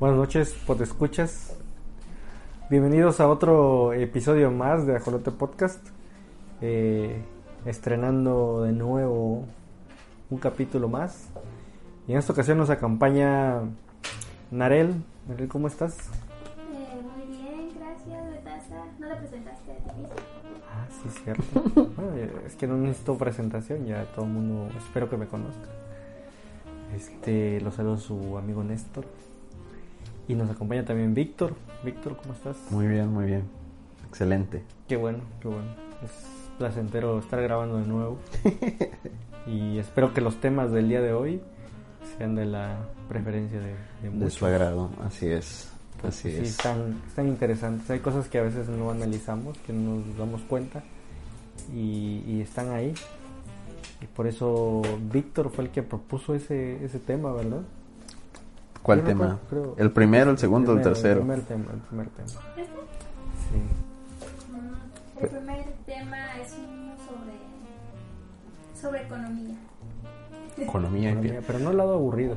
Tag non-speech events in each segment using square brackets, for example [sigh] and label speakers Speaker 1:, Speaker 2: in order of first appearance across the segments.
Speaker 1: Buenas noches, escuchas. Bienvenidos a otro episodio más de Ajolote Podcast. Eh, estrenando de nuevo un capítulo más. Y en esta ocasión nos acompaña Narel. Narel, ¿cómo estás?
Speaker 2: Eh, muy bien, gracias, Betasa. ¿No le presentaste a ti mismo?
Speaker 1: Ah, sí, cierto. [laughs] bueno, es que no necesito presentación, ya todo el mundo espero que me conozca. Este, lo saludo a su amigo Néstor. Y nos acompaña también Víctor. Víctor, ¿cómo estás?
Speaker 3: Muy bien, muy bien. Excelente.
Speaker 1: Qué bueno, qué bueno. Es placentero estar grabando de nuevo. [laughs] y espero que los temas del día de hoy sean de la preferencia de, de,
Speaker 3: de su agrado, así es. Así
Speaker 1: sí,
Speaker 3: es.
Speaker 1: Están, están interesantes. Hay cosas que a veces no analizamos, que no nos damos cuenta y, y están ahí. Y por eso Víctor fue el que propuso ese, ese tema, ¿verdad?
Speaker 3: ¿Cuál tema?
Speaker 1: recuerdo, creo-
Speaker 3: ¿El primero, el segundo o el
Speaker 1: primero,
Speaker 3: tercero?
Speaker 1: El primer tema, el primer tema.
Speaker 2: ¿Este?
Speaker 1: Sí.
Speaker 2: Mm, el primer tema es uno sobre, sobre economía.
Speaker 3: Economía.
Speaker 1: Economía, pero no el lado aburrido.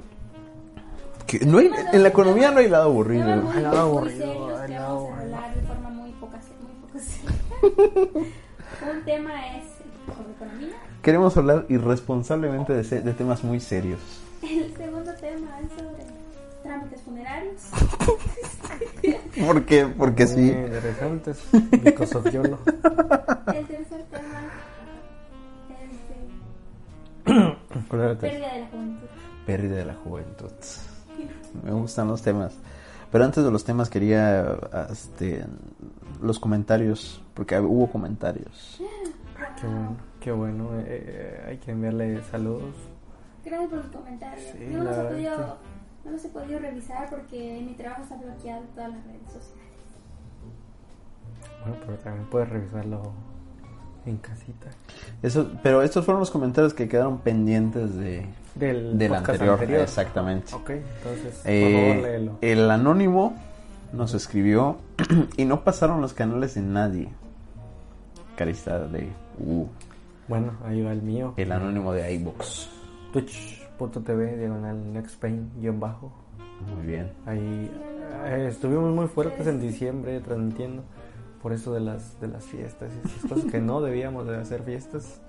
Speaker 3: Que no hay- en la economía no hay lado aburrido.
Speaker 2: Temas muy,
Speaker 1: Ay, nada
Speaker 2: muy
Speaker 1: aburrido,
Speaker 2: vamos a
Speaker 1: aburrido.
Speaker 2: hablar de forma muy poca, muy poca seria. Un tema es sobre economía.
Speaker 3: Queremos hablar irresponsablemente de, de temas muy serios.
Speaker 2: El segundo tema es sobre trámites funerarios. [laughs]
Speaker 3: ¿Por qué? Porque
Speaker 1: Muy
Speaker 3: sí.
Speaker 1: interesantes. Because of YOLO.
Speaker 2: El tercer tema es de
Speaker 1: ¿Cuál era el tercero?
Speaker 2: pérdida de la juventud.
Speaker 3: Pérdida de la juventud. Me gustan los temas. Pero antes de los temas quería este, los comentarios, porque hubo comentarios.
Speaker 1: Qué bueno, qué bueno. Eh, eh, hay que enviarle saludos.
Speaker 2: Gracias por sus comentarios.
Speaker 1: Sí,
Speaker 2: no, los podido, no los he podido revisar porque mi trabajo está bloqueado en todas las redes sociales.
Speaker 1: Bueno, pero también puedes revisarlo en casita.
Speaker 3: Eso, pero estos fueron los comentarios que quedaron pendientes de,
Speaker 1: Del,
Speaker 3: anterior. Exactamente.
Speaker 1: Ok, entonces, por
Speaker 3: Eh,
Speaker 1: favor, léelo.
Speaker 3: el anónimo nos escribió [clears throat] y no pasaron los canales de nadie. Carista de uh,
Speaker 1: Bueno, ahí va el mío.
Speaker 3: el anónimo de iBox.
Speaker 1: Twitch.tv, diagonal nextpain, guion bajo.
Speaker 3: Muy bien.
Speaker 1: Ahí eh, estuvimos muy fuertes en diciembre transmitiendo por eso de las de las fiestas y esas cosas que no debíamos de hacer fiestas.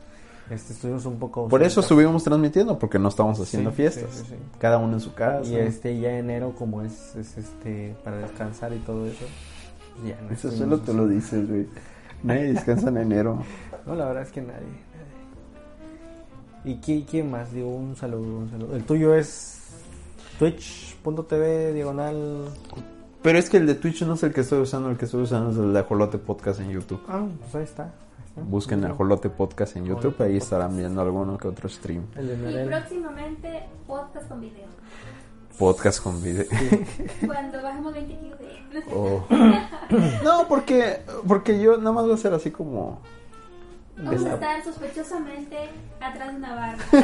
Speaker 1: Este, estuvimos un poco
Speaker 3: Por eso estuvimos transmitiendo, porque no estamos haciendo
Speaker 1: Sí,
Speaker 3: fiestas.
Speaker 1: sí, sí.
Speaker 3: Cada uno en su casa.
Speaker 1: y este ya enero como es, es este para descansar y todo eso. Ya no
Speaker 3: Eso solo te lo dices, güey. Nadie descansa en enero. [laughs]
Speaker 1: No, la verdad es que nadie. ¿Y quién, quién más? Digo, un saludo, un saludo. El tuyo es twitch.tv diagonal.
Speaker 3: Pero es que el de Twitch no es el que estoy usando, el que estoy usando es el de Ajolote Podcast en YouTube.
Speaker 1: Ah, pues ahí está.
Speaker 3: Busquen Ajolote Podcast en YouTube, ahí estarán viendo alguno que otro stream.
Speaker 1: El de
Speaker 2: Y próximamente podcast con video.
Speaker 3: Podcast con video. [laughs]
Speaker 2: Cuando bajemos 20 kilos de...
Speaker 3: Oh. [laughs] No, porque, porque yo nada más voy a hacer así como...
Speaker 2: Vamos a estar sospechosamente atrás de una barra. [laughs]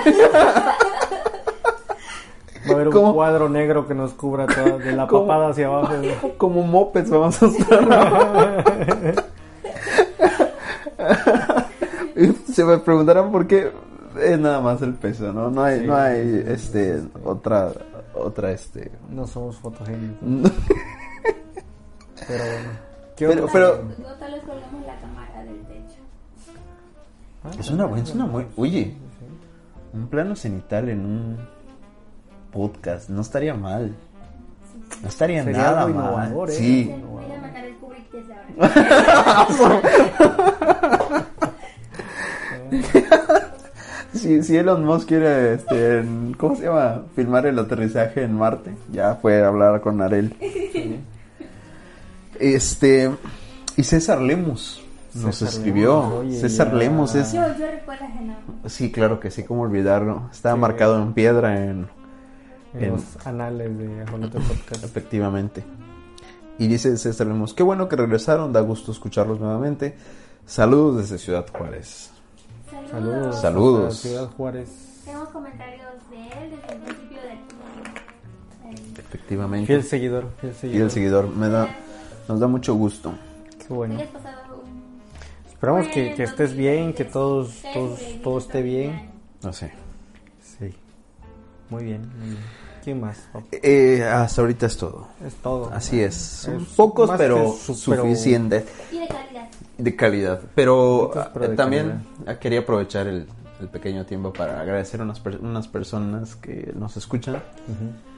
Speaker 1: Va a haber un
Speaker 3: ¿Cómo?
Speaker 1: cuadro negro que nos cubra todo, de la
Speaker 3: ¿Cómo?
Speaker 1: papada hacia abajo. [laughs]
Speaker 3: Como mopeds vamos a estar. Se [laughs] me preguntarán por qué es nada más el peso, ¿no? No hay,
Speaker 1: Sí,
Speaker 3: no hay este
Speaker 1: sí.
Speaker 3: otra otra este.
Speaker 1: No somos fotogénicos, pero bueno. ¿Qué
Speaker 3: Pero-
Speaker 1: otro?
Speaker 3: pero-
Speaker 2: No tal vez
Speaker 3: Es una buena, es una muy, oye, un plano cenital en un podcast no estaría mal. No estaría
Speaker 1: Sería
Speaker 3: nada
Speaker 1: algo
Speaker 3: mal.
Speaker 1: innovador, ¿eh?
Speaker 3: Sí.
Speaker 2: A. [laughs]
Speaker 3: Si, si Elon Musk quiere, este, en- ¿cómo se llama? Filmar el aterrizaje en Marte, ya puede hablar con Arel. [laughs] Este, y César Lemos nos
Speaker 1: César
Speaker 3: escribió.
Speaker 1: Lemos, oye,
Speaker 3: César
Speaker 1: ya.
Speaker 3: Lemos es,
Speaker 2: Yo, yo recuerdo ese nombre.
Speaker 3: sí, claro que sí, cómo olvidarlo. Está
Speaker 1: Sí.
Speaker 3: marcado en piedra en,
Speaker 1: En
Speaker 3: En-
Speaker 1: los anales de Ajolote Podcast.
Speaker 3: efectivamente. Y dice César Lemos, qué bueno que regresaron, da gusto escucharlos nuevamente. Saludos desde Ciudad Juárez.
Speaker 2: Saludos.
Speaker 1: Saludos. Ciudad Juárez.
Speaker 2: Tenemos comentarios de él desde el principio de aquí.
Speaker 3: Efectivamente.
Speaker 1: Fiel seguidor, fiel
Speaker 3: Y
Speaker 1: seguidor.
Speaker 3: el seguidor, me da, nos da mucho gusto.
Speaker 1: Qué bueno. Esperamos que,
Speaker 2: buen
Speaker 1: que estés bien, que todos,
Speaker 2: 2016,
Speaker 1: todos, todo esté bien.
Speaker 3: No sé.
Speaker 1: Sí. Muy bien, muy bien. ¿Quién más? Oh,
Speaker 3: Eh, hasta ahorita es todo.
Speaker 1: Es todo.
Speaker 3: Así es. Son
Speaker 1: Es
Speaker 3: pocos, pero
Speaker 1: que su- pero-
Speaker 3: suficientes.
Speaker 2: Y de calidad.
Speaker 3: De calidad. Pero,
Speaker 1: Pocos, pero
Speaker 3: ah,
Speaker 1: de
Speaker 3: también ah, quería aprovechar el, el pequeño tiempo para agradecer a unas, per- unas personas que nos escuchan.
Speaker 1: Ujú.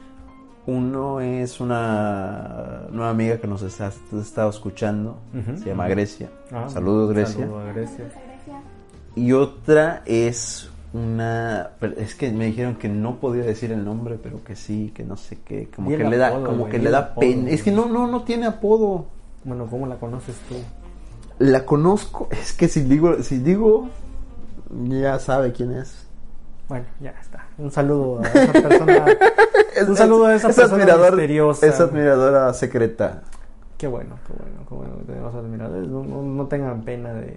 Speaker 3: Uno es una nueva amiga que nos está, estado escuchando. Se llama Grecia.
Speaker 1: Ah,
Speaker 3: Saludos, Grecia.
Speaker 1: Saludos a Grecia.
Speaker 3: Y otra es una... Es que me dijeron que no podía decir el nombre, pero que sí, que no sé qué. Como que le da, como que le da
Speaker 1: apodo,
Speaker 3: pena. Es que no, no, no tiene apodo.
Speaker 1: Bueno, ¿cómo la conoces tú?
Speaker 3: La conozco. Es que si digo, si digo, ya sabe quién es.
Speaker 1: Bueno, ya está. Un saludo a esa persona. [laughs]
Speaker 3: Es-
Speaker 1: Un saludo a esa
Speaker 3: es
Speaker 1: persona
Speaker 3: admirador-
Speaker 1: misteriosa.
Speaker 3: Es admiradora secreta.
Speaker 1: Qué bueno, qué bueno, qué bueno que tenemos admiradores. No, no, no tengan pena de,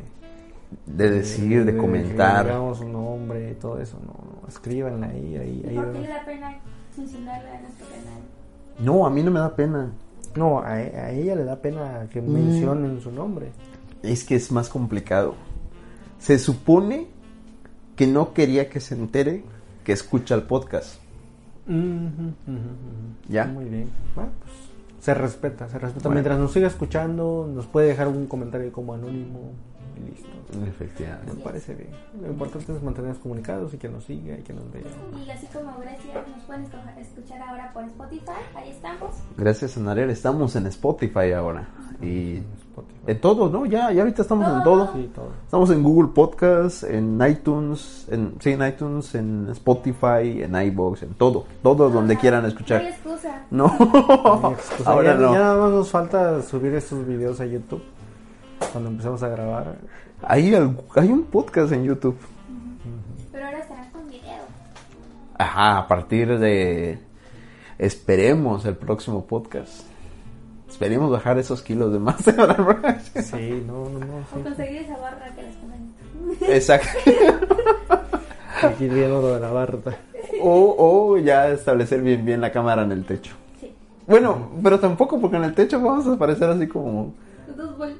Speaker 3: De decir, de,
Speaker 1: que
Speaker 3: comentar.
Speaker 1: digamos su nombre y todo eso. No, no, escríbanla ahí, ahí,
Speaker 2: ¿Y
Speaker 1: ahí.
Speaker 2: por qué le da pena mencionarla en nuestro canal?
Speaker 3: No, a mí no me da pena.
Speaker 1: No, a, a ella le da pena que
Speaker 3: Mm.
Speaker 1: mencionen su nombre.
Speaker 3: Es que es más complicado. Se supone que no quería que se entere que escucha el podcast. ¿Ya?
Speaker 1: Muy bien. Bueno, pues se respeta, se respeta.
Speaker 3: Bueno.
Speaker 1: Mientras nos siga escuchando, nos puede dejar un comentario como anónimo y listo.
Speaker 3: Efectivamente.
Speaker 1: Me parece bien. Lo importante es mantenernos comunicados y que nos siga y que nos vea.
Speaker 2: Y así como Grecia, nos pueden escuchar ahora por Spotify. Ahí estamos.
Speaker 3: Gracias, Anarel. Estamos en Spotify ahora. Y
Speaker 1: Spotify.
Speaker 3: en todo, ¿no? Ya, ya ahorita estamos en
Speaker 2: Todo.
Speaker 3: todo.
Speaker 1: Sí, todo.
Speaker 3: Estamos en Google Podcast, en iTunes, en, sí, en iTunes, en Spotify, en iBox, en todo. Todo donde quieran
Speaker 2: No hay
Speaker 3: escuchar.
Speaker 2: excusa.
Speaker 3: No,
Speaker 1: No hay [laughs] excusa.
Speaker 3: ahora
Speaker 1: ya,
Speaker 3: no.
Speaker 1: ya nada más nos falta subir estos videos a YouTube. Cuando empezamos a grabar.
Speaker 3: Hay, hay un podcast en YouTube.
Speaker 2: Pero ahora estarán con video.
Speaker 3: Ajá, a partir de... Esperemos el próximo podcast. Esperemos bajar esos kilos de más. [laughs]
Speaker 1: Sí, no, no, no.
Speaker 2: O
Speaker 1: Sí.
Speaker 2: conseguir esa barra que les comenté.
Speaker 3: Exacto.
Speaker 1: Aquí viendo lo de la barra.
Speaker 3: O, o ya establecer bien bien la cámara en el techo.
Speaker 2: Sí.
Speaker 3: Bueno, pero tampoco porque en el techo vamos a aparecer así como...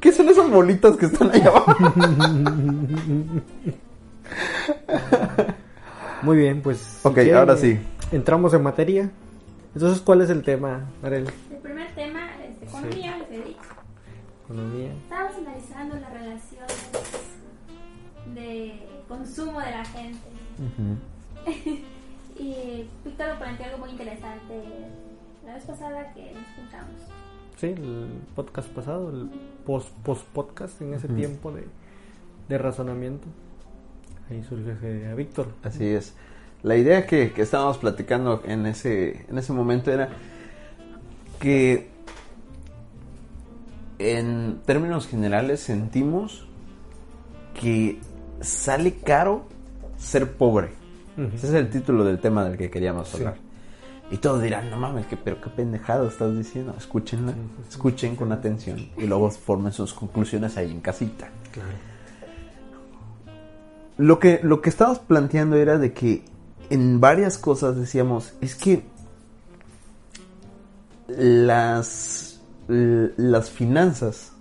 Speaker 3: ¿Qué son esas bolitas que están allá abajo?
Speaker 1: Muy bien, pues. si
Speaker 3: Ok, ahora sí.
Speaker 1: Entramos en materia. Entonces, ¿cuál es el tema, Arel?
Speaker 2: El primer tema economía, he dicho.
Speaker 1: Economía.
Speaker 2: Estamos analizando las relaciones de consumo de la gente. [laughs] y Víctor lo planteó algo muy interesante la vez pasada que nos juntamos.
Speaker 1: Sí, el podcast pasado, el post, post podcast en ese tiempo de, de razonamiento. Ahí surge ese- a Víctor.
Speaker 3: Así es. La idea que, que estábamos platicando en ese, en ese momento era que en términos generales sentimos que sale caro ser pobre. Ese es el título del tema del que queríamos
Speaker 1: Sí.
Speaker 3: hablar. Y todos dirán, no mames, que, pero qué pendejado estás diciendo. Escúchenla,
Speaker 1: Sí, sí, sí.
Speaker 3: escuchen con atención y luego formen sus conclusiones ahí en casita.
Speaker 1: Claro.
Speaker 3: Lo que, lo que estábamos planteando era de que en varias cosas decíamos, es que las, las finanzas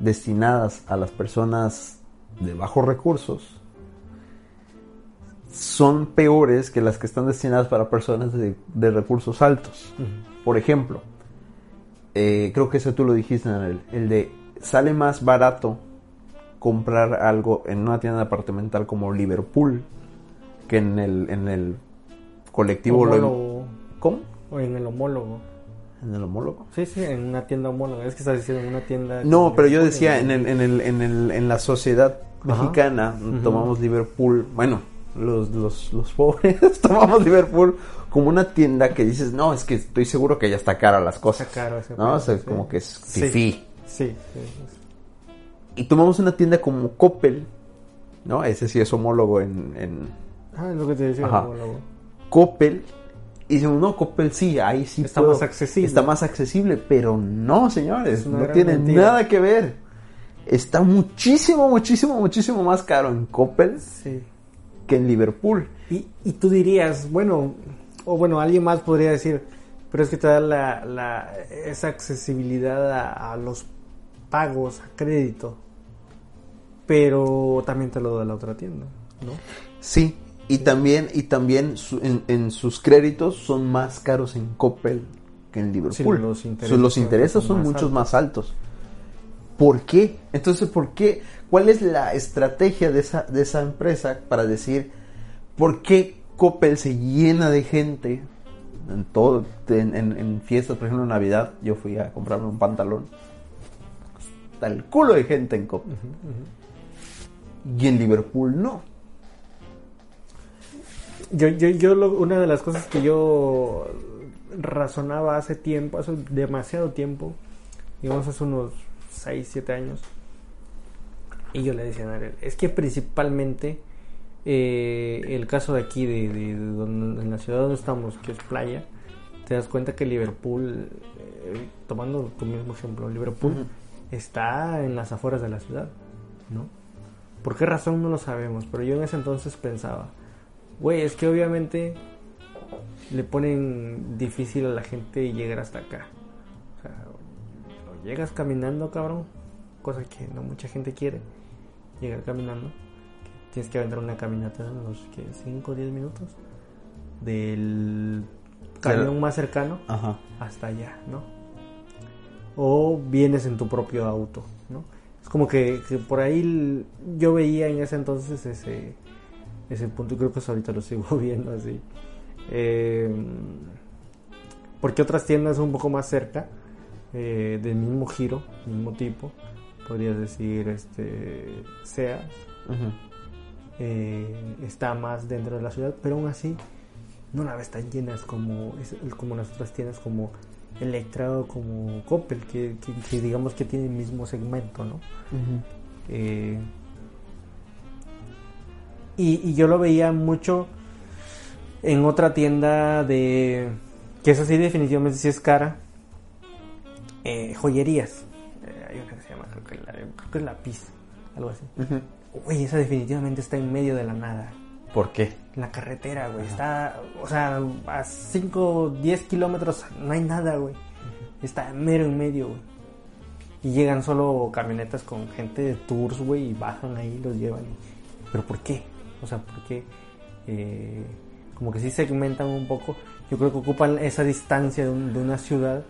Speaker 3: destinadas a las personas de bajos recursos son peores que las que están destinadas para personas de, de recursos altos. Por ejemplo, eh, creo que eso tú lo dijiste, Anel, el de sale más barato comprar algo en una tienda departamental como Liverpool que en el, en el colectivo. lo-
Speaker 1: Homólogo.
Speaker 3: ¿Cómo?
Speaker 1: O en el homólogo.
Speaker 3: ¿En el homólogo?
Speaker 1: Sí, sí, en una tienda homóloga. Es que estás diciendo en una tienda.
Speaker 3: No, pero yo decía en, el, en, el, en, el, en la sociedad
Speaker 1: Ajá.
Speaker 3: mexicana tomamos Liverpool, bueno, los, los, los pobres [laughs] tomamos Liverpool como una tienda que dices, no, es que estoy seguro que ya está cara las cosas.
Speaker 1: Está caro ese
Speaker 3: ¿No? O sea,
Speaker 1: sí.
Speaker 3: como que es
Speaker 1: Sí.
Speaker 3: fifí.
Speaker 1: Sí, sí, sí.
Speaker 3: Y tomamos una tienda como Coppel, ¿no? Ese sí es homólogo en, en
Speaker 1: Ah, es lo que te decía. Homólogo.
Speaker 3: Coppel. Y decimos, no, Coppel sí, ahí sí
Speaker 1: Está
Speaker 3: puedo-
Speaker 1: más accesible.
Speaker 3: Está más accesible, pero no, señores, no tiene
Speaker 1: mentira.
Speaker 3: nada que ver. Está muchísimo, muchísimo, muchísimo más caro en Coppel
Speaker 1: Sí.
Speaker 3: que en Liverpool.
Speaker 1: Y, y tú dirías, bueno, o bueno, alguien más podría decir, pero es que te da la, la, esa accesibilidad a, a los pagos, a crédito, pero también te lo da la otra tienda, ¿no?
Speaker 3: Sí, Y también, y también su- en, en sus créditos son más caros en Coppel que en Liverpool.
Speaker 1: Sí, los intereses
Speaker 3: los
Speaker 1: son-
Speaker 3: intereses
Speaker 1: son
Speaker 3: son
Speaker 1: más
Speaker 3: muchos
Speaker 1: altos.
Speaker 3: más altos. ¿Por qué? Entonces, ¿por qué? ¿Cuál es la estrategia de esa, de esa empresa para decir por qué Coppel se llena de gente en todo, en, en- en fiestas, por ejemplo en Navidad, yo fui a comprarme un pantalón. Está el culo de gente en Coppel. Y en Liverpool no.
Speaker 1: Yo, yo, yo lo- una de las cosas que yo razonaba hace tiempo, hace demasiado tiempo, digamos hace unos 6, 7 años, y yo le decía a Narel, es que principalmente eh, el caso de aquí, de, de- de donde- en la ciudad donde estamos, que es playa, te das cuenta que Liverpool, eh, tomando tu mismo ejemplo, Liverpool
Speaker 3: Ujú.
Speaker 1: está en las afueras de la ciudad, ¿no? ¿Por qué razón no lo sabemos? Pero yo en ese entonces pensaba, güey, es que obviamente le ponen difícil a la gente llegar hasta acá. O sea, o llegas caminando, cabrón, cosa que no mucha gente quiere, llegar caminando. Tienes que aventar una caminata de unos 5 o 10 minutos del camión más cercano
Speaker 3: Ajá.
Speaker 1: hasta allá, ¿no? O vienes en tu propio auto, ¿no? Es como que, que por ahí yo veía en ese entonces ese, ese punto creo que hasta ahorita lo sigo [laughs] viendo así. Eh, porque otras tiendas un poco más cerca, eh, del mismo giro, mismo tipo, podrías decir este Seas, eh, está más dentro de la ciudad, pero aún así no la ves tan llenas como, como las otras tiendas como Electra o como Coppel, que, que- que digamos que tiene el mismo segmento, ¿no? Eh, y, y yo lo veía mucho en otra tienda de... que esa sí definitivamente sí es cara. eh, joyerías. Eh, hay una que se llama, creo que, la, creo que es algo así.
Speaker 3: Ujú.
Speaker 1: Güey, esa definitivamente está en medio de la nada.
Speaker 3: ¿Por qué?
Speaker 1: La carretera, güey. Está, o sea, a 5, 10 kilómetros no hay nada, güey. Está mero en medio, güey. Y llegan solo camionetas con gente de tours, güey, y bajan ahí, los llevan. ¿Pero por qué? O sea, ¿por qué? Eh, como que sí segmentan un poco. Yo creo que ocupan esa distancia de, un- de una ciudad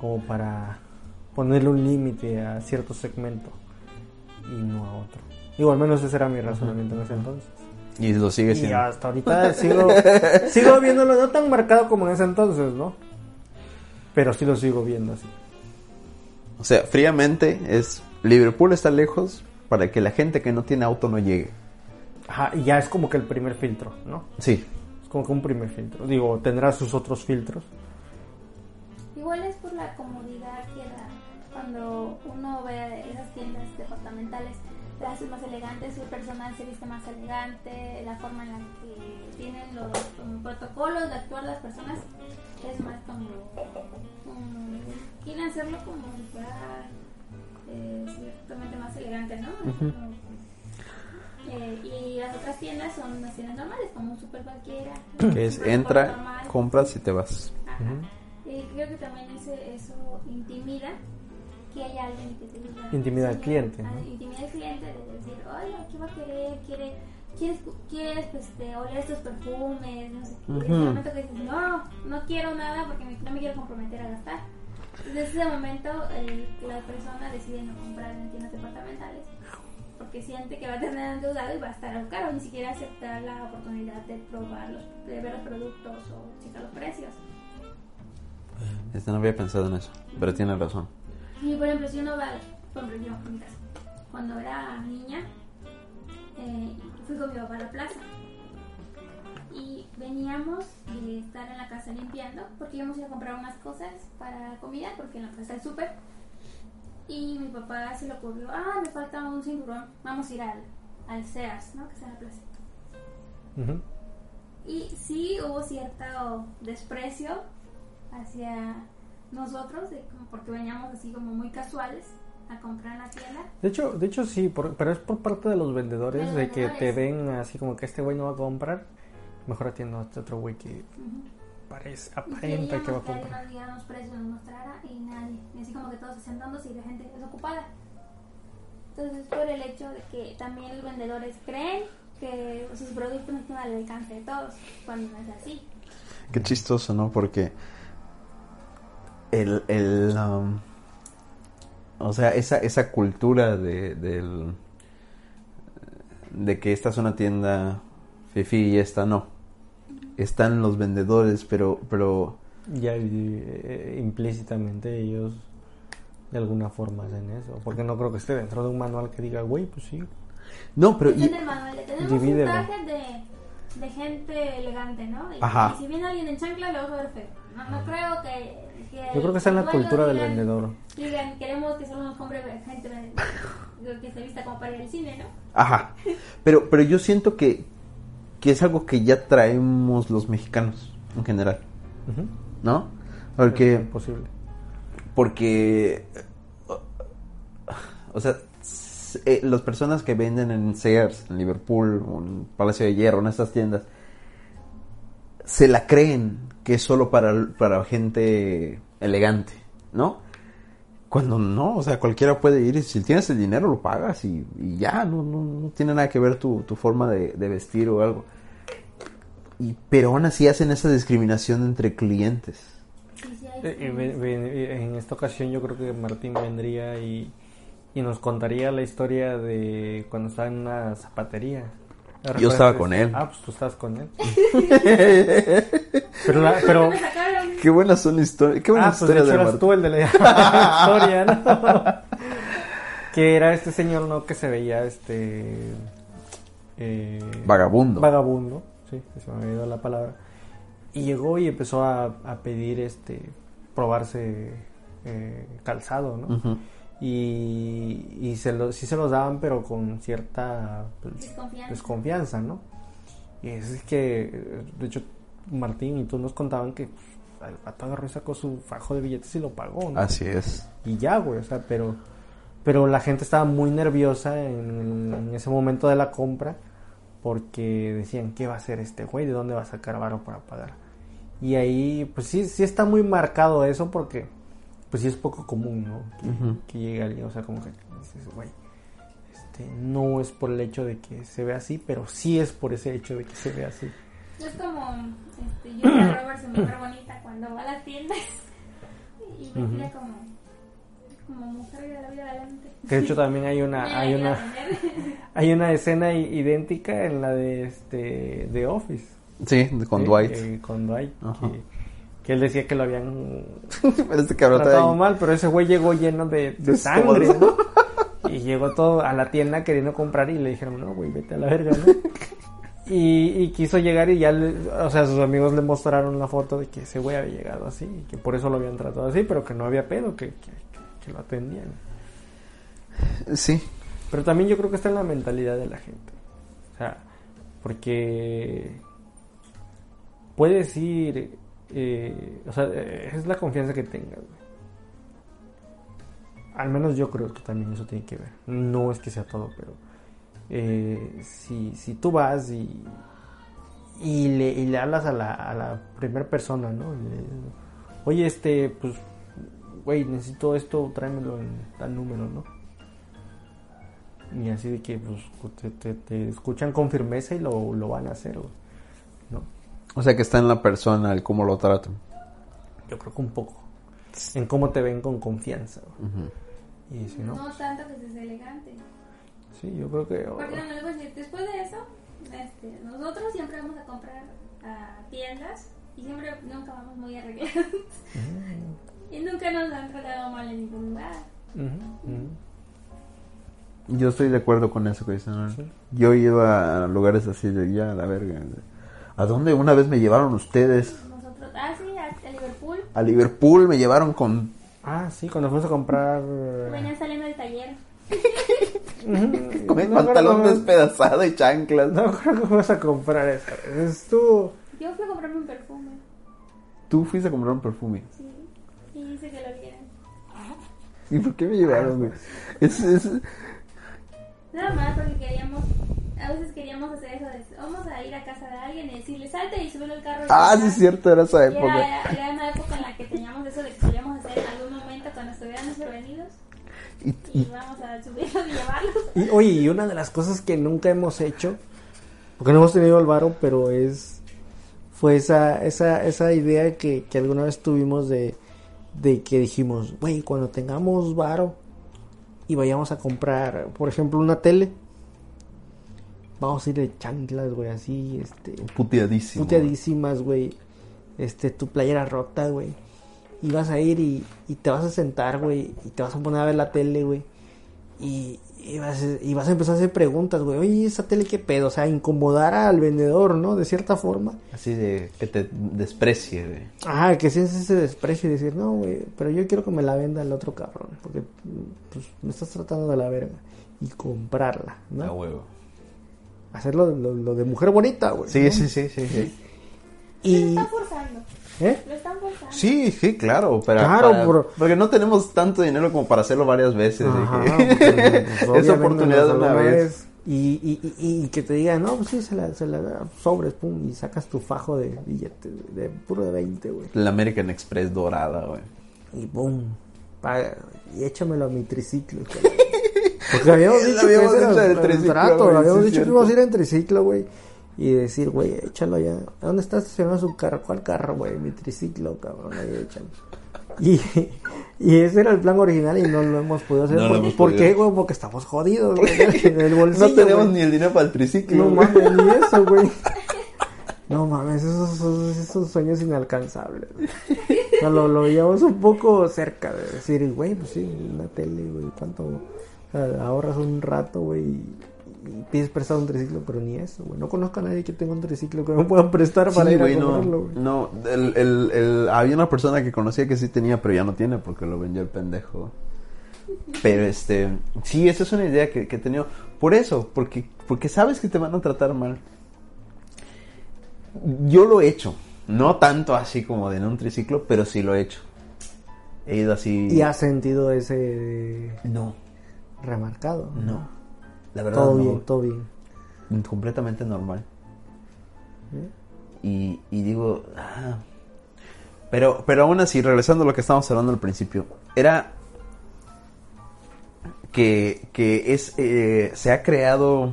Speaker 1: como para ponerle un límite a cierto segmento y no a otro. Digo, al menos ese era mi razonamiento en ese entonces.
Speaker 3: Y lo sigue
Speaker 1: Y
Speaker 3: siendo.
Speaker 1: hasta ahorita [laughs] sigo, sigo viéndolo no tan marcado como en ese entonces, ¿no? Pero sí lo sigo viendo así.
Speaker 3: O sea, fríamente es Liverpool está lejos para que la gente que no tiene auto no llegue.
Speaker 1: Ajá, y ya es como que el primer filtro, ¿no?
Speaker 3: Sí.
Speaker 1: Es como que un primer filtro. Digo, tendrá sus otros filtros.
Speaker 2: Igual es por la comodidad que da cuando uno ve esas tiendas departamentales, las más elegantes, el personal se viste más elegante, la forma en la que tienen los como protocolos de actuar las personas es más como, como quieren hacerlo como si fuera eh, ciertamente más elegante, ¿no eh, y las otras tiendas son unas tiendas normales, como un super cualquiera. [clears throat]
Speaker 3: Que es entra,
Speaker 2: normal.
Speaker 3: compras y te vas.
Speaker 2: Ajá.
Speaker 1: Ujú.
Speaker 2: Y creo que también ese- eso intimida que haya alguien que te diga.
Speaker 1: Intimida al
Speaker 2: "Sí,
Speaker 1: cliente,
Speaker 2: ah,
Speaker 1: ¿no?
Speaker 2: Intimida al cliente de decir, oye, ¿qué va a querer? ¿Quiere, ¿Quieres, quieres pues, este, oler estos perfumes? No sé qué.
Speaker 3: Ujú.
Speaker 2: en ese momento que dices, no, no quiero nada porque me- no me quiero comprometer a gastar. Desde ese momento eh, la persona decide no comprar en tiendas departamentales porque siente que va a tener endeudado y va a estar algo caro, ni siquiera aceptar la oportunidad de probar los, de ver los productos o checar los precios.
Speaker 3: Este, no había pensado en eso, pero tiene razón.
Speaker 2: Y por ejemplo, si uno va, por ejemplo, yo, en mi caso, cuando era niña, eh, fui con mi papá a la plaza. Y veníamos de estar en la casa limpiando, porque íbamos a a comprar unas cosas para comida, porque en la plaza hay súper. Y mi papá se le ocurrió, ah, me falta un cinturón, vamos a ir al, al Sears, ¿no? Que en la plaza. Y sí hubo cierto desprecio hacia nosotros, de como porque veníamos así como muy casuales a comprar en la tienda.
Speaker 1: De hecho, de hecho sí, por- pero es por parte de los vendedores
Speaker 2: De
Speaker 1: que te ven así como que este güey no va a comprar. Mejor atiendo a este otro güey que
Speaker 2: Y
Speaker 1: aparenta que va a comprar.
Speaker 2: alguien nos diera los precios, nos mostrara y nadie. Y así como que todos sentándose y la gente desocupada. Entonces, por el hecho de que también los vendedores creen que sus productos no están al alcance de todos, cuando no es así.
Speaker 3: Qué chistoso, ¿no? Porque el, el um, o sea, esa, esa cultura de, del, de que esta es una tienda fifi y esta no. Están los vendedores, pero, pero
Speaker 1: Ya eh, implícitamente ellos de alguna forma hacen eso. Porque no creo que esté dentro de un manual que diga, güey, pues sí.
Speaker 3: no, pero y-
Speaker 2: del manual. Tenemos
Speaker 1: Divídelo.
Speaker 2: un traje de, de gente elegante, ¿no? Y,
Speaker 3: Ajá.
Speaker 2: y si viene alguien en chancla, lo vas a ver feo. No, no creo que,
Speaker 1: Yo creo que está en la cultura del
Speaker 2: digan-
Speaker 1: vendedor.
Speaker 2: Digan, queremos que solo nos compre gente que se vista como para ir al cine, ¿no?
Speaker 3: Ajá. Pero, pero yo siento que, que es algo que ya traemos los mexicanos en general. ¿no? Porque,
Speaker 1: Es posible.
Speaker 3: porque, o sea, eh, las personas que venden en Sears, en Liverpool, o en Palacio de Hierro, en estas tiendas, se la creen que es solo para, para gente elegante, ¿no? Cuando no, o sea, cualquiera puede ir y si tienes el dinero lo pagas y, ya, no, no, no tiene nada que ver tu, forma de, vestir o algo. Y, pero aún así hacen esa discriminación entre clientes.
Speaker 1: Eh, en esta ocasión yo creo que Martín vendría y, y nos contaría la historia de cuando estaba en una zapatería.
Speaker 3: Yo estaba con él.
Speaker 1: Ah, pues tú estabas con él. [laughs] pero, la- pero.
Speaker 3: Qué buenas son historias. Qué buena
Speaker 1: ah, pues de hecho
Speaker 3: de
Speaker 1: eras tú el de la [laughs] historia, ¿no? [laughs] que era este señor, ¿no? Que se veía este eh,
Speaker 3: Vagabundo.
Speaker 1: vagabundo, sí, se me había ido la palabra. Y llegó y empezó a, a pedir este probarse eh, calzado, ¿no?
Speaker 3: Ujú.
Speaker 1: Y, y se lo, sí se los daban, pero con cierta pues,
Speaker 2: Desconfianza.
Speaker 1: desconfianza, ¿no? Y es que, de hecho, Martín y tú nos contaban que pues, el pato agarró y sacó su fajo de billetes y lo pagó, ¿no?
Speaker 3: Así es.
Speaker 1: Y ya, güey, o sea, pero, pero la gente estaba muy nerviosa en, en ese momento de la compra porque decían, ¿qué va a hacer este güey? ¿De dónde va a sacar varo para pagar? Y ahí, pues sí, sí está muy marcado eso porque, pues sí es poco común, ¿no? Que,
Speaker 3: Ujú.
Speaker 1: que llegue alguien, o sea, como que dices, güey, este, no es por el hecho de que se vea así, pero sí es por ese hecho de que se vea así.
Speaker 2: Es como este, Julia Roberts en Mujer Bonita cuando va a las tiendas [laughs] y vestida
Speaker 1: Ujú.
Speaker 2: como, como mujer de la vida adelante.
Speaker 1: Que de hecho también hay una, [laughs] hay una, [laughs] hay una escena idéntica en la de este, de Office.
Speaker 3: Sí, con
Speaker 1: Sí,
Speaker 3: Dwight.
Speaker 1: eh, con Dwight.
Speaker 3: Ajá.
Speaker 1: Que, que él decía que lo habían [laughs]
Speaker 3: este
Speaker 1: tratado mal, pero ese güey llegó lleno de, sangre. ¿no? [laughs] Y llegó todo a la tienda queriendo comprar y le dijeron, no, güey, vete a la verga, ¿no? [laughs] Y, y quiso llegar y ya, le- o sea, sus amigos le mostraron la foto de que ese güey había llegado así, y que por eso lo habían tratado así, pero que no había pedo, que, que, que lo atendían.
Speaker 3: Sí.
Speaker 1: Pero también yo creo que está en la mentalidad de la gente. O sea, porque puedes ir, eh, o sea, eh, es la confianza que tengas. güey. Al menos yo creo que también eso tiene que ver. No es que sea todo, pero eh, si, si tú vas y, y, le, le hablas a la, a la primera persona, ¿no? Le Oye, este, pues, güey, necesito esto, tráemelo en tal número, ¿no? Y así de que pues, te, te- te escuchan con firmeza y lo, lo van a hacer, güey.
Speaker 3: O sea que está en la persona el cómo lo tratan.
Speaker 1: Yo creo que un poco. En cómo te ven con confianza. Y si no,
Speaker 2: No tanto que seas elegante.
Speaker 1: sí, yo creo que...
Speaker 2: Porque no, les voy a decir, después de eso, este, nosotros siempre vamos a comprar a tiendas y siempre nunca vamos muy arreglados.
Speaker 1: Mm,
Speaker 2: y nunca nos han tratado mal en ningún lugar.
Speaker 3: Yo estoy de acuerdo con eso que dicen. ¿no?
Speaker 1: Sí.
Speaker 3: Yo iba a lugares así de ya, la verga. ¿A dónde una vez me llevaron ustedes?
Speaker 2: Nosotros, ah, sí, a, a Liverpool.
Speaker 3: A Liverpool me llevaron con...
Speaker 1: Ah, sí, cuando fuimos a comprar...
Speaker 2: Venían saliendo del taller. [laughs]
Speaker 3: Con mi
Speaker 1: no
Speaker 3: pantalón
Speaker 1: cómo-
Speaker 3: despedazado y chanclas.
Speaker 1: No creo que fuimos a comprar eso. Es tú...
Speaker 2: Yo fui a comprarme un perfume.
Speaker 3: Tú fuiste a comprar un perfume.
Speaker 2: Sí. Y dice que lo vieran.
Speaker 3: ¿Y por qué me llevaron, güey? Es, es-
Speaker 2: Nada más porque queríamos, a veces queríamos hacer eso de, vamos a ir a casa de alguien y decirle, salte y súbelo al carro.
Speaker 3: Ah,
Speaker 2: ya".
Speaker 3: sí, es cierto, era esa época.
Speaker 2: Era, era una época en la que teníamos eso de que solíamos hacer en algún momento cuando estuviéramos prevenidos
Speaker 3: Y,
Speaker 2: y
Speaker 3: y-
Speaker 2: vamos a subirlos y llevarlos.
Speaker 1: Y, oye, y una de las cosas que nunca hemos hecho Porque no hemos tenido el varo, pero es. Fue esa, esa, esa idea que, que alguna vez tuvimos de, de que dijimos, güey, cuando tengamos varo y vayamos a comprar, por ejemplo, una tele, vamos a ir de chanclas, güey, así, este,
Speaker 3: Puteadísimo.
Speaker 1: puteadísimas, güey, este, tu playera rota, güey, y vas a ir y, y te vas a sentar, güey, y te vas a poner a ver la tele, güey, y, y, vas, a- y vas a empezar a hacer preguntas, güey, oye, ¿esa tele qué pedo? O sea, incomodar al vendedor, ¿no? De cierta forma.
Speaker 3: Así de que te desprecie, güey.
Speaker 1: Ajá, que sientes ese desprecio y decir, no, güey, pero yo quiero que me la venda el otro cabrón, porque pues, me estás tratando de la verga. Y comprarla, ¿no?
Speaker 3: A huevo.
Speaker 1: Hacerlo lo, lo de mujer bonita, güey.
Speaker 3: Sí,
Speaker 1: ¿no?
Speaker 3: sí, sí, sí, sí.
Speaker 2: Lo
Speaker 1: Y...
Speaker 2: están forzando.
Speaker 1: ¿Eh?
Speaker 2: Lo están forzando.
Speaker 3: Sí, sí, claro, pero
Speaker 1: Claro,
Speaker 3: para- porque no tenemos tanto dinero como para hacerlo varias veces.
Speaker 1: Ajá,
Speaker 3: que-
Speaker 1: pues, [laughs] pues,
Speaker 3: es
Speaker 1: obviamente
Speaker 3: oportunidad de una vez.
Speaker 1: Y, y, y, y que te digan, no, pues sí, se la, se la sobres, pum, y sacas tu fajo de billetes, de puro de 20, güey.
Speaker 3: La American Express dorada, güey.
Speaker 1: Y pum, paga, y échamelo a mi triciclo. [laughs] Porque habíamos [laughs] dicho que ese era el trato,
Speaker 3: güey,
Speaker 1: habíamos
Speaker 3: sí,
Speaker 1: dicho que íbamos a ir en triciclo, güey. Y decir, güey, échalo allá. ¿A dónde está estacionado su carro? ¿Cuál carro, güey? Mi triciclo, cabrón, ahí échalo. Y, [laughs] y ese era el plan original y no lo hemos podido hacer.
Speaker 3: No
Speaker 1: ¿Por,
Speaker 3: hemos
Speaker 1: ¿por
Speaker 3: podido.
Speaker 1: qué, güey? Porque estamos jodidos, güey. [laughs] En el bolsillo,
Speaker 3: No tenemos
Speaker 1: güey.
Speaker 3: ni el dinero para el triciclo.
Speaker 1: No
Speaker 3: güey.
Speaker 1: mames, ni eso, güey. No mames, esos, esos, esos sueños inalcanzables. güey. O sea, lo, lo veíamos un poco cerca de decir, güey, pues sí, una tele, güey, ¿cuánto? O sea, ahorras un rato, güey, y, y pides prestado un triciclo, pero ni eso, güey. No conozco a nadie que tenga un triciclo que me puedan prestar para
Speaker 3: Sí,
Speaker 1: ir a
Speaker 3: no,
Speaker 1: comprarlo, güey.
Speaker 3: no, el, el, el- había una persona que conocía que sí tenía, pero ya no tiene porque lo vendió el pendejo. Pero este, sí, esa es una idea que, que he tenido. Por eso, porque, porque sabes que te van a tratar mal. Yo lo he hecho, no tanto así como de en un triciclo, pero sí lo he hecho. He ido así.
Speaker 1: Y has sentido ese
Speaker 3: No,
Speaker 1: remarcado.
Speaker 3: no. La verdad,
Speaker 1: Todo
Speaker 3: no.
Speaker 1: bien, todo bien.
Speaker 3: completamente normal.
Speaker 1: ¿Eh?
Speaker 3: Y, y digo, ah. pero, pero aún así, regresando a lo que estábamos hablando al principio, era que, que es, eh, se ha creado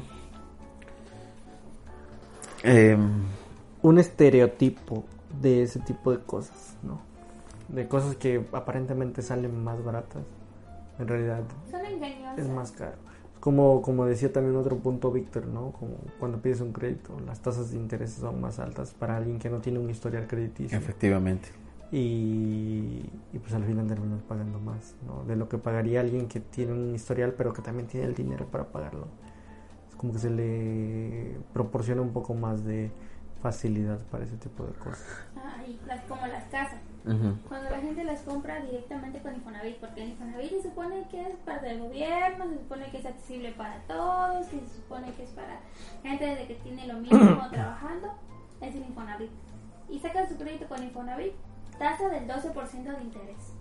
Speaker 3: em,
Speaker 1: un estereotipo de ese tipo de cosas, ¿no? De cosas que aparentemente salen más baratas, en realidad
Speaker 2: Son
Speaker 1: es más caro. Como, como decía también otro punto Víctor, ¿no? Como cuando pides un crédito, las tasas de interés son más altas para alguien que no tiene un historial crediticio.
Speaker 3: efectivamente.
Speaker 1: Y, y pues al final terminas pagando más, ¿no? De lo que pagaría alguien que tiene un historial pero que también tiene el dinero para pagarlo. Es como que se le proporciona un poco más de facilidad para ese tipo de cosas.
Speaker 2: Ah, y las, como las casas. Cuando la gente las compra directamente con Infonavit, porque el Infonavit se supone que es parte del gobierno, se supone que es accesible para todos, que se supone que es para gente de que tiene lo mínimo [coughs] trabajando, es el Infonavit. Y sacan su crédito con Infonavit, tasa del 12% de interés.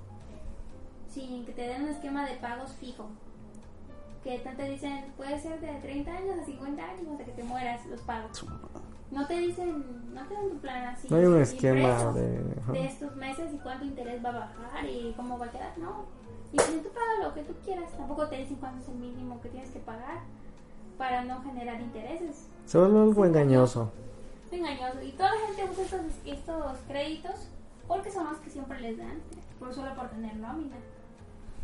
Speaker 2: Sin que te den un esquema de pagos fijo. Que tanto dicen, puede ser de 30 años a 50 años hasta que te mueras los pagos. No te dicen, no te dan un plan así.
Speaker 1: No hay un esquema de...
Speaker 2: estos meses y cuánto interés va a bajar y cómo va a quedar, no. Y si tú pagas lo que tú quieras, tampoco te dicen cuánto es el mínimo que tienes que pagar para no generar intereses.
Speaker 1: Se vuelve algo engañoso.
Speaker 2: Es engañoso. Y toda la gente usa estos, estos créditos porque son los que siempre les dan, por solo por tener nómina.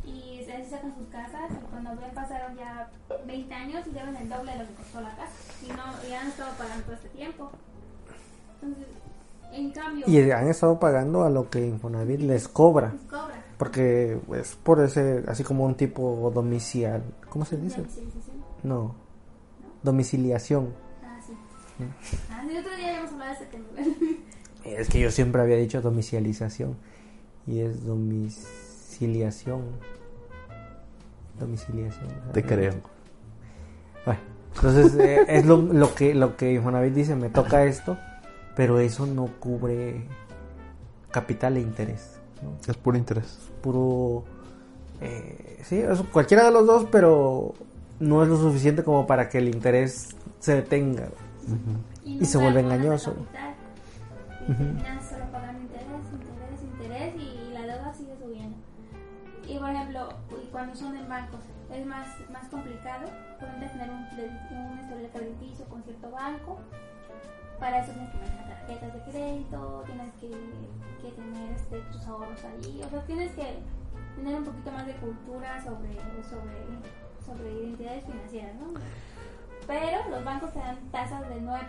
Speaker 2: Y así sacan sus casas y cuando ven pasaron ya 20 años y deben el doble de lo que costó la casa. Y no, y han estado pagando todo este tiempo. Entonces, en cambio,
Speaker 1: Y han estado pagando a lo que Infonavit les cobra.
Speaker 2: les cobra.
Speaker 1: Porque es por ese, así como un tipo domiciliar. ¿Cómo se dice?
Speaker 2: Sí.
Speaker 1: No. Domiciliación.
Speaker 2: Ah, sí. Ah, sí, otro día habíamos hablado de ese tema.
Speaker 1: Es que yo siempre había dicho domicilización. Y es domiciliación. Domiciliación.
Speaker 3: Te creo.
Speaker 1: Bueno, entonces eh, es lo, lo que lo que Infonavit dice, me toca esto, pero eso no cubre capital e interés. ¿no?
Speaker 3: Es puro interés.
Speaker 1: Puro... eh, sí, es cualquiera de los dos, pero no es lo suficiente como para que el interés se detenga. Y se
Speaker 2: nunca
Speaker 1: vuelve engañoso.
Speaker 2: el capital. Cuando son en bancos, es más, más complicado. Pueden tener un, un historial crediticio con cierto banco. Para eso tienes que manejar tarjetas de crédito, tienes que, que tener este, tus ahorros ahí. O sea, tienes que tener un poquito más de cultura sobre, sobre, sobre identidades financieras, ¿no? Pero los bancos te dan tasas del 9%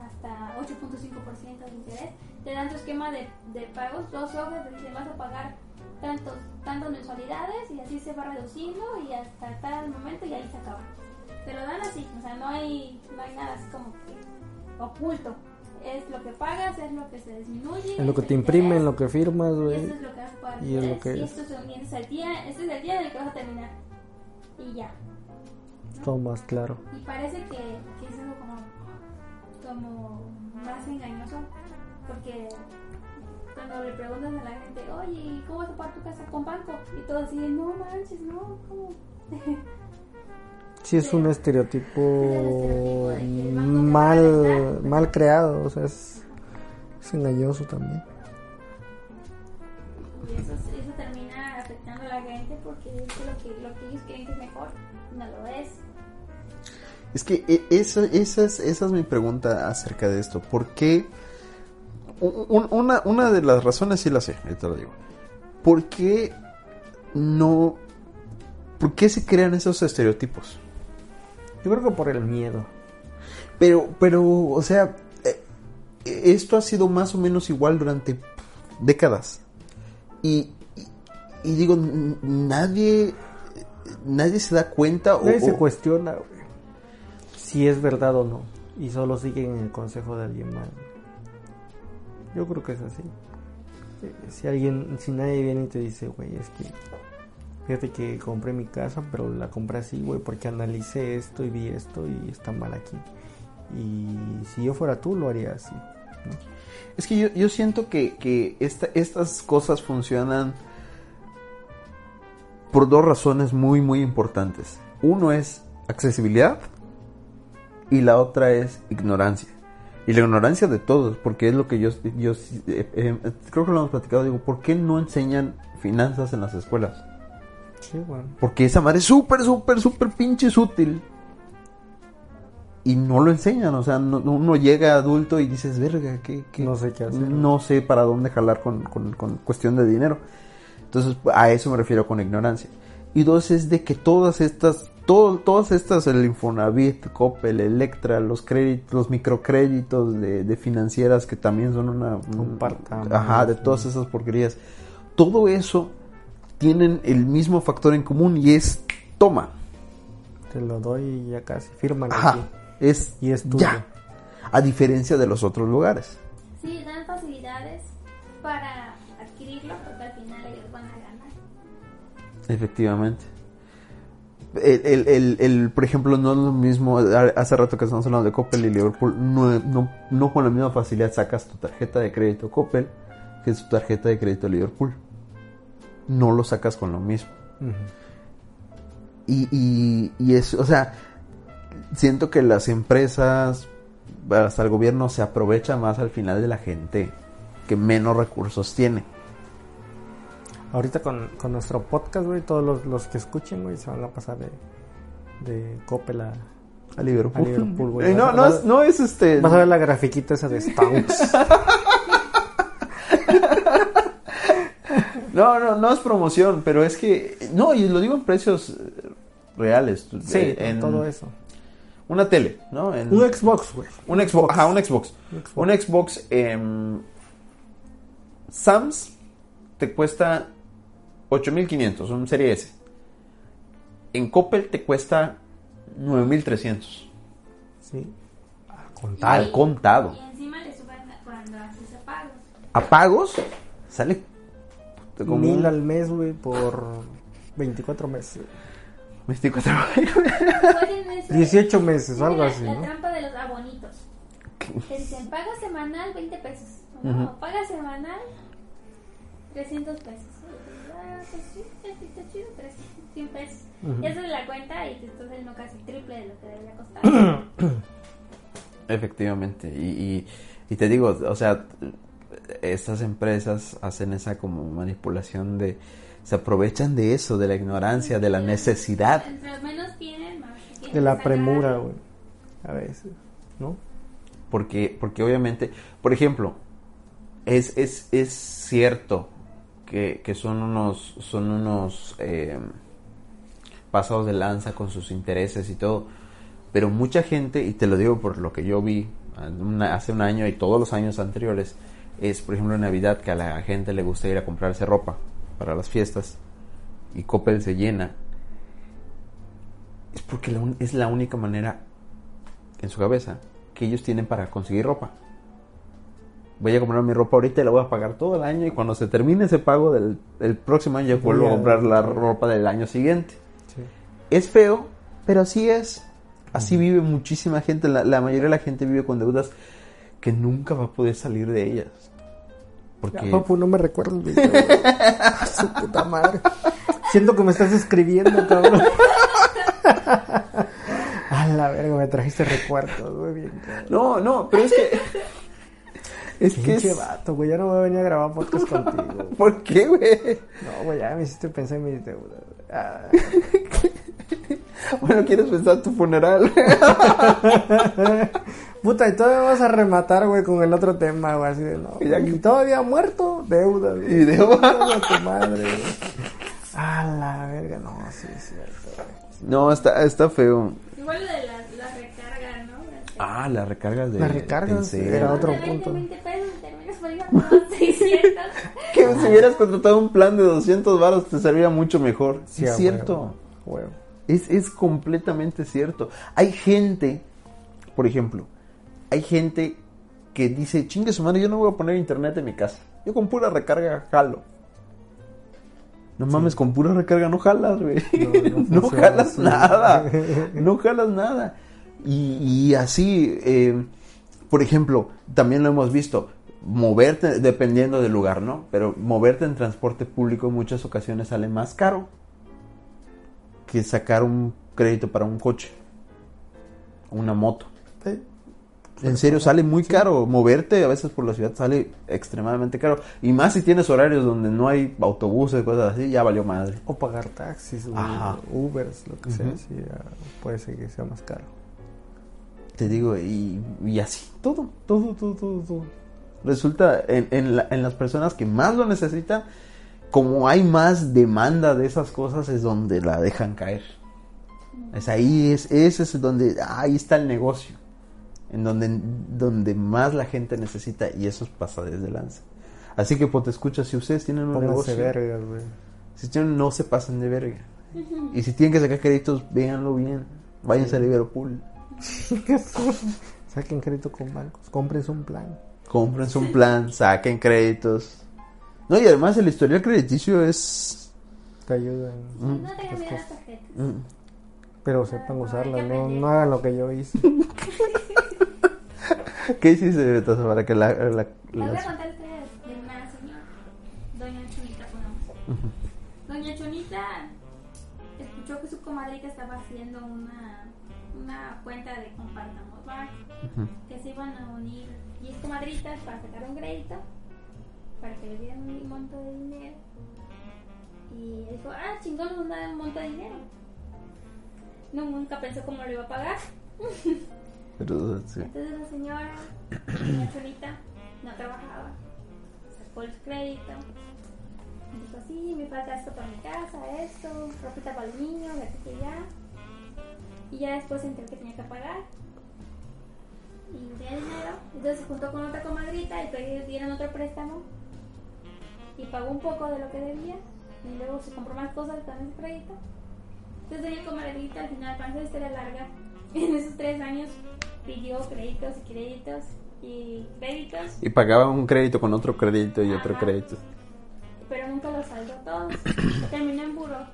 Speaker 2: hasta 8.5% de interés. Te dan tu esquema de, de pagos, dos hojas, te dicen vas a pagar tantos, tantas mensualidades y así se va reduciendo y hasta tal momento y ahí se acaba. Te lo dan así, o sea, no hay, no hay nada así como que oculto. Es lo que pagas, es lo que se disminuye.
Speaker 1: En lo que te imprimen, en lo que firmas,
Speaker 2: Y
Speaker 1: güey.
Speaker 2: esto es lo que vas a pagar.
Speaker 1: Y es lo
Speaker 2: interés,
Speaker 1: que
Speaker 2: y
Speaker 1: es.
Speaker 2: esto es, y es el día, este es el día en el que vas a terminar. Y ya.
Speaker 1: Todo más claro.
Speaker 2: Y parece que, que es algo como, como más engañoso, porque cuando le preguntan a la gente, oye, ¿y ¿cómo vas a pagar tu casa con banco? Y todos así no manches, no, ¿cómo? [laughs]
Speaker 1: Sí, es un estereotipo
Speaker 2: Es
Speaker 1: mal, mal creado, o sea, es, es engañoso también.
Speaker 2: Y eso, eso termina afectando a la gente porque es que lo, que lo que ellos creen que es mejor no lo es.
Speaker 3: Es que e- esa, esa, es, esa es mi pregunta acerca de esto. ¿Por qué? Un- un- Una, una de las razones sí la sé, ahí te lo digo. ¿Por qué no... ¿Por qué se crean esos estereotipos?
Speaker 1: Yo creo que por el miedo.
Speaker 3: Pero, pero, o sea, eh, esto ha sido más o menos igual durante décadas. Y, y, y digo, nadie, nadie se da cuenta o,
Speaker 1: Nadie se
Speaker 3: o-
Speaker 1: cuestiona güey, si es verdad o no. Y solo siguen el consejo de alguien más. Yo creo que es así. Si alguien, si nadie viene y te dice, güey, es que fíjate que compré mi casa, pero la compré así, güey, porque analicé esto y vi esto y está mal aquí. Y si yo fuera tú, lo haría así.
Speaker 3: Es que yo, yo siento que, que esta- estas cosas funcionan por dos razones muy, muy importantes. Uno es accesibilidad y la otra es ignorancia. Y la ignorancia de todos, porque es lo que yo, yo eh, eh, creo que lo hemos platicado, digo, ¿por qué no enseñan finanzas en las escuelas?
Speaker 1: Sí, bueno.
Speaker 3: Porque esa madre es súper, súper, súper pinches útil. Y no lo enseñan, o sea, no- uno llega adulto y dices, verga, ¿qué, qué?
Speaker 1: No sé qué hacer.
Speaker 3: No sé para dónde jalar con, con- con cuestión de dinero. Entonces, a eso me refiero con ignorancia. Y dos, es de que todas estas, todo, todas estas, el Infonavit, Coppel, Electra, los créditos, los microcréditos de, de financieras que también son una...
Speaker 1: Un
Speaker 3: Ajá, de todas esas porquerías. Todo eso tienen el mismo factor en común y es toma.
Speaker 1: Te lo doy y ya casi. Firman
Speaker 3: Ajá,
Speaker 1: aquí.
Speaker 3: es
Speaker 1: Y es tuyo.
Speaker 3: ya. A diferencia de los otros lugares.
Speaker 2: Sí, dan facilidades para adquirirlo porque al final ellos van a ganar.
Speaker 3: Efectivamente. El, el, el, el, por ejemplo, no es lo mismo, hace rato que estamos hablando de Coppel y Liverpool, no, no, no con la misma facilidad sacas tu tarjeta de crédito Coppel que tu tarjeta de crédito Liverpool. No lo sacas con lo mismo. Y, y, y es, o sea, siento que las empresas, hasta el gobierno, se aprovecha más al final de la gente que menos recursos tiene.
Speaker 1: Ahorita con, con nuestro podcast, güey, todos los, los que escuchen, güey, se van a pasar de, de Coppel a...
Speaker 3: A Liverpool.
Speaker 1: A Liverpool, güey.
Speaker 3: Eh, no,
Speaker 1: a-
Speaker 3: no, es, no es este.
Speaker 1: Vas a ver la grafiquita esa de Stonks. [laughs]
Speaker 3: No, no, no es promoción, pero es que. No, y lo digo en precios reales.
Speaker 1: sí,
Speaker 3: Eh,
Speaker 1: con
Speaker 3: en
Speaker 1: todo eso.
Speaker 3: Una tele, ¿no? En-
Speaker 1: Un Xbox, güey.
Speaker 3: un Xbox. Ajá, un Xbox.
Speaker 1: Un Xbox.
Speaker 3: Un Xbox. em, Sams te cuesta 8500, un Serie S. En Coppel te cuesta 9300.
Speaker 1: Sí. Al contar.
Speaker 3: Al contado.
Speaker 2: Y encima le suben cuando haces pagos.
Speaker 3: A pagos sale como
Speaker 1: Mil
Speaker 3: un-
Speaker 1: al mes, güey, por 24 meses.
Speaker 3: 24
Speaker 2: Pueden eso-
Speaker 1: 18 meses,
Speaker 2: Tiene
Speaker 1: algo así,
Speaker 2: La
Speaker 1: ¿no?
Speaker 2: trampa de los abonitos. Te dicen, paga semanal 20 pesos. O no,
Speaker 3: Ujú.
Speaker 2: paga semanal 300 pesos. Y dices, pues sí, sí, está chido, 300, 100 pesos.
Speaker 1: Ujú.
Speaker 2: Y haces la cuenta y te estás saliendo casi triple de lo que debería costar. [coughs]
Speaker 3: Efectivamente, y, y, y te digo, o sea, estas empresas hacen esa como manipulación de, se aprovechan de eso, de la ignorancia, de la necesidad.
Speaker 2: Entre menos tienen, más tienen
Speaker 1: De la premura, güey. A veces, ¿no?
Speaker 3: Porque, porque obviamente, por ejemplo, es, es, es cierto que, son unos, son unos eh, pasados de lanza con sus intereses y todo. Pero mucha gente, y te lo digo por lo que yo vi hace un año y todos los años anteriores, es por ejemplo en Navidad que a la gente le gusta ir a comprarse ropa para las fiestas y Coppel se llena. Es porque es la única manera en su cabeza que ellos tienen para conseguir ropa. Voy a comprar mi ropa ahorita y la voy a pagar todo el año y cuando se termine ese pago del el próximo año
Speaker 1: Voy
Speaker 3: vuelvo a comprar la ropa del año siguiente.
Speaker 1: Sí.
Speaker 3: Es feo, pero así es. Así vive muchísima gente. La, la mayoría de la gente vive con deudas que nunca va a poder salir de ellas. Porque
Speaker 1: Ya, papu, no me recuerdo el video. [laughs] Su puta madre. Siento que me estás escribiendo, cabrón. [laughs] A la verga, me trajiste recuerdos, güey, bien cabrón.
Speaker 3: no, no, pero es que es que es-
Speaker 1: vato, güey, ya no voy a venir a grabar podcast contigo. güey. [laughs]
Speaker 3: ¿Por qué, güey?
Speaker 1: No, güey, ya me hiciste pensar en mis deudas. [laughs] güey. Ah.
Speaker 3: Bueno, quieres pensar tu funeral. [laughs]
Speaker 1: Puta, y todavía vas a rematar, güey, con el otro tema, güey, así de no.
Speaker 3: Ya
Speaker 1: Y todavía muerto, deudas. güey.
Speaker 3: Y.
Speaker 1: Deuda a tu madre, güey. A la verga, no, sí es cierto, güey.
Speaker 3: No, está, está feo.
Speaker 2: Igual lo de las, las recargas, ¿no?
Speaker 3: Ah, las recargas de
Speaker 1: Las recargas, era otro
Speaker 2: 20,
Speaker 1: punto.
Speaker 2: 20 pesos, terminas pagando [laughs] 600.
Speaker 3: Que si hubieras contratado un plan de 200 varos te serviría mucho mejor.
Speaker 1: Sí,
Speaker 3: es cierto.
Speaker 1: huevo, huevo.
Speaker 3: Es, es completamente cierto. Hay gente, por ejemplo, hay gente que dice, chingue su madre, yo no voy a poner internet en mi casa. Yo con pura recarga jalo. No mames, con pura recarga no jalas, güey.
Speaker 1: No, no [laughs]
Speaker 3: No,
Speaker 1: funciona
Speaker 3: jalas
Speaker 1: así.
Speaker 3: nada. [laughs] No jalas nada. Y, y así, eh, por ejemplo, también lo hemos visto, moverte, dependiendo del lugar, ¿no? Pero moverte en transporte público en muchas ocasiones sale más caro que sacar un crédito para un coche, una moto.
Speaker 1: Sí.
Speaker 3: En serio, sale muy caro. Moverte a veces por la ciudad sale extremadamente caro. Y más si tienes horarios donde no hay autobuses, cosas así, ya valió madre.
Speaker 1: O pagar taxis, o. Ubers, lo que sea, sí, puede ser que sea más caro.
Speaker 3: Te digo, y, y así, todo, todo, todo, todo, todo. Resulta, en, en, la- en las personas que más lo necesitan, como hay más demanda de esas cosas, es donde la dejan caer. Es ahí, es, ese es donde, ahí está el negocio. En donde, donde más la gente necesita, y eso pasa desde lanza. Así que, pues, te escucha, si ustedes tienen un
Speaker 1: Pónganse
Speaker 3: negocio,
Speaker 1: vergas, güey.
Speaker 3: si tienen, no se pasen de verga. Y si tienen que sacar créditos, véanlo bien. Váyanse a Liverpool. [laughs]
Speaker 1: Saquen crédito con bancos, compren un plan.
Speaker 3: Cómprense un plan, saquen créditos. No, y además el historial crediticio es...
Speaker 1: Te ayudan.
Speaker 3: Mm,
Speaker 2: No tengan miedo a las tarjetas.
Speaker 3: mm,
Speaker 1: Pero sepan
Speaker 2: que
Speaker 1: no, no hagan lo que yo hice. [laughs]
Speaker 3: ¿Qué hiciste, Betazo, para que la... la-
Speaker 2: Les voy a contar la de una señora, Doña Chonita, pongamos. Doña Chonita escuchó que su comadrita estaba haciendo una, una cuenta de compartamos
Speaker 3: Ujú.
Speaker 2: que se iban a unir 10 comadritas para sacar un crédito, para que le dieran un monto de dinero. Y dijo, ah, chingón, nos van a dar un monto de dinero. No, nunca pensó cómo lo iba a pagar. [laughs]
Speaker 3: Pero, sí.
Speaker 2: Entonces la señora, doña Chonita, no trabajaba. Sacó el crédito. Dijo, sí, me falta esto para mi casa, esto, ropita para los niños, de aquí que ya. Y ya después entré que tenía que pagar. Y no tenía dinero. Entonces se juntó con otra comadrita y pedí- dieron otro préstamo. Y pagó un poco de lo que debía. Y luego se compró más cosas con ese crédito. Entonces doña comadrita al final, para hacer historia larga, [laughs] en esos tres años pidió créditos y créditos y créditos,
Speaker 3: Y pagaba un crédito con otro crédito y otro crédito.
Speaker 2: Pero nunca los saldó todos. [coughs] Terminó en buró.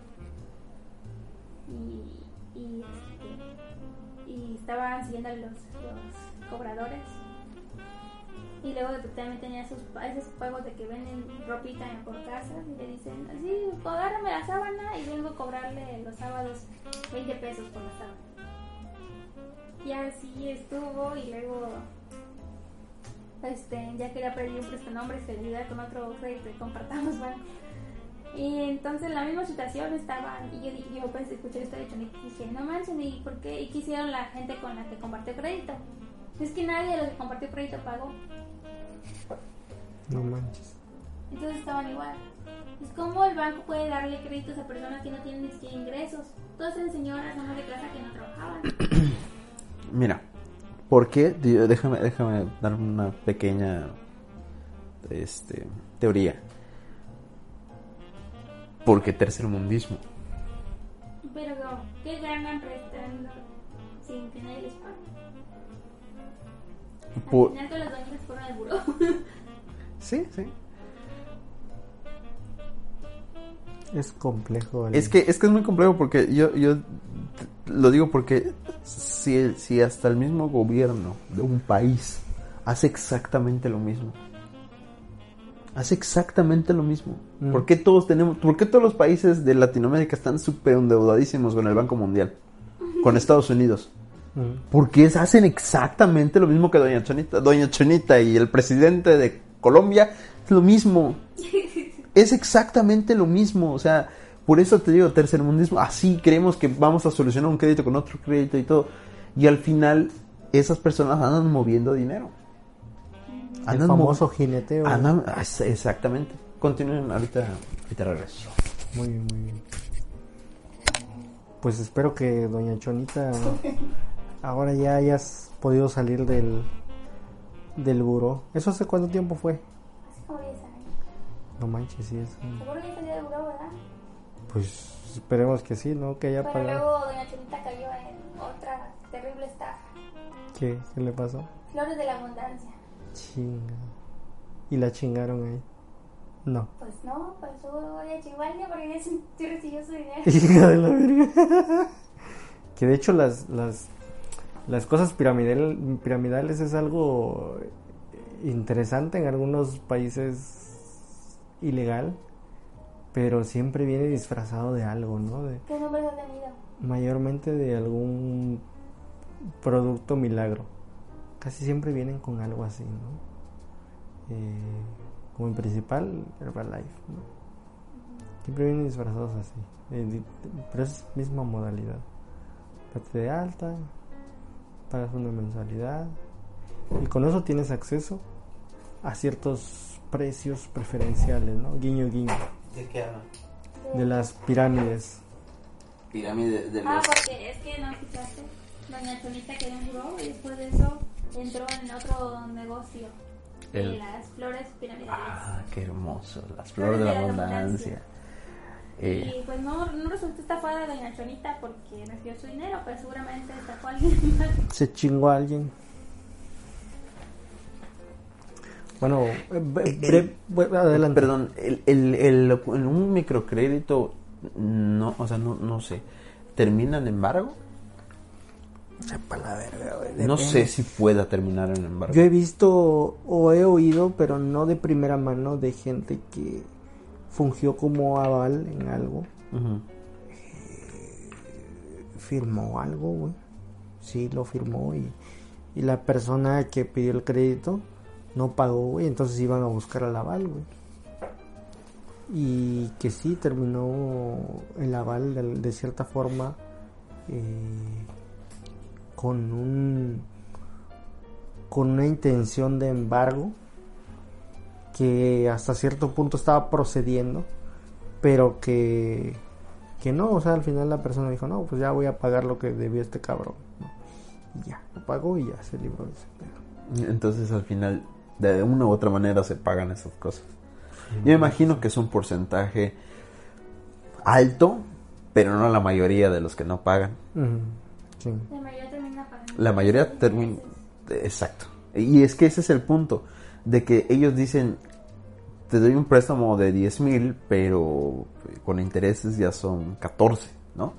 Speaker 2: Y, y, este, y estaban siguiendo los, los cobradores. Y luego también tenía esos, esos juegos de que venden ropita por casa y le dicen, así, agárrame la sábana y vengo a cobrarle los sábados 20 pesos por la sábana. Y así estuvo y luego este, ya quería pedir un prestanombres que le ayudara con otro crédito y compartamos [laughs] banco. Y entonces en la misma situación estaban, y yo, dije- yo pues escuché esto de Chonita y dije, no manches, ¿y por qué? ¿Y qué hicieron la gente con la que compartió crédito? Es que nadie de los que compartió crédito pagó,
Speaker 1: No manches.
Speaker 2: entonces estaban igual. Es como el banco puede darle créditos a personas que no tienen ni siquiera ingresos. Todas eran señoras, amas de casa que no trabajaban. [clears throat]
Speaker 3: Mira, ¿por qué? Di- Déjame, déjame dar una pequeña este, teoría. Porque tercermundismo.
Speaker 2: Pero, ¿qué ganan prestando sin que nadie les pague?
Speaker 3: Por-
Speaker 2: Al final todos los bancos fueron al buró. [laughs]
Speaker 3: Sí, sí.
Speaker 1: Es complejo.
Speaker 3: Es que, es que es muy complejo porque yo, yo lo digo porque si, si hasta el mismo gobierno de un país hace exactamente lo mismo. Hace exactamente lo mismo.
Speaker 1: Mm.
Speaker 3: ¿Por qué todos tenemos, por qué todos los países de Latinoamérica están súper endeudadísimos con el Banco Mundial? Con Estados Unidos.
Speaker 1: Mm.
Speaker 3: Porque es- hacen exactamente lo mismo que Doña Chonita. Doña Chonita y el presidente de Colombia es lo mismo. [laughs] Es exactamente lo mismo. O sea, por eso te digo, tercermundismo. Así creemos que vamos a solucionar un crédito con otro crédito y todo. Y al final, esas personas andan moviendo dinero.
Speaker 1: El
Speaker 3: Andan mo-
Speaker 1: famoso jineteo.
Speaker 3: andan- exactamente. Continúen, ahorita, ahorita regreso.
Speaker 1: Muy bien, muy bien. Pues espero que Doña Chonita ahora ya hayas podido salir del, del buró. ¿Eso hace cuánto tiempo fue?
Speaker 2: Hace como 10 años.
Speaker 1: No manches, sí es.
Speaker 2: Seguro que salió del buró, ¿verdad?
Speaker 1: Pues esperemos que sí, ¿no? Que haya
Speaker 2: Pero
Speaker 1: pagado.
Speaker 2: luego Doña Chonita cayó en otra terrible estafa.
Speaker 1: ¿Qué? ¿Qué le pasó?
Speaker 2: Flores de la abundancia.
Speaker 1: Chinga. ¿Y la chingaron ahí? No.
Speaker 2: Pues no, pasó de Chihuahua porque ella sí recibió su dinero. [laughs]
Speaker 1: Hija de la verga. Que de hecho las, las, las cosas piramidal, piramidales es algo interesante en algunos países ilegal, pero siempre viene disfrazado de algo, ¿no? De,
Speaker 2: ¿Qué nombres ha tenido?
Speaker 1: mayormente de algún producto milagro. Casi siempre vienen con algo así, ¿no? Eh, como en principal, Herbalife, ¿no? Siempre vienen disfrazados así. eh, pero es misma modalidad. Date de alta, pagas una mensualidad y con eso tienes acceso a ciertos precios preferenciales, ¿no? Guiño, guiño.
Speaker 3: ¿De qué hablan?
Speaker 1: De las pirámides.
Speaker 3: Pirámide de
Speaker 2: Ah, porque es que no escuchaste. Doña Chonita quedó en buró y después de eso entró en otro negocio.
Speaker 3: El-
Speaker 2: De las flores piramidales.
Speaker 3: Ah, qué hermoso. Las flores de la abundancia. Eh,
Speaker 2: Y pues no, no resultó estafada Doña Chonita porque recibió su dinero, pero seguramente estafó a alguien [laughs] más.
Speaker 1: Se chingó a alguien. Bueno, eh, bre- bre- adelante.
Speaker 3: Perdón, el, el, un microcrédito, no, o sea, no, no sé, ¿termina en embargo?
Speaker 1: Sepa la verga, güey,
Speaker 3: No sé si pueda terminar en embargo.
Speaker 1: Yo he visto o he oído, pero no de primera mano, de gente que fungió como aval en algo. Firmó algo, güey. Sí, lo firmó y, y la persona que pidió el crédito no pagó, güey. Entonces iban a buscar al aval, güey. Y que sí terminó el aval de, de cierta forma eh, con un con una intención de embargo que hasta cierto punto estaba procediendo pero que que no, o sea, al final la persona dijo, no, pues ya voy a pagar lo que debió este cabrón. Y ya, lo pagó y ya se libró de ese pedo.
Speaker 3: Entonces al final, de una u otra manera se pagan esas cosas. Yo me imagino que es un porcentaje alto, pero no la mayoría de los que no pagan.
Speaker 1: Sí.
Speaker 2: La mayoría termina pagando.
Speaker 3: La mayoría termina... Exacto. Y es que ese es el punto, de que ellos dicen, te doy un préstamo de 10 mil, pero con intereses ya son 14, ¿no?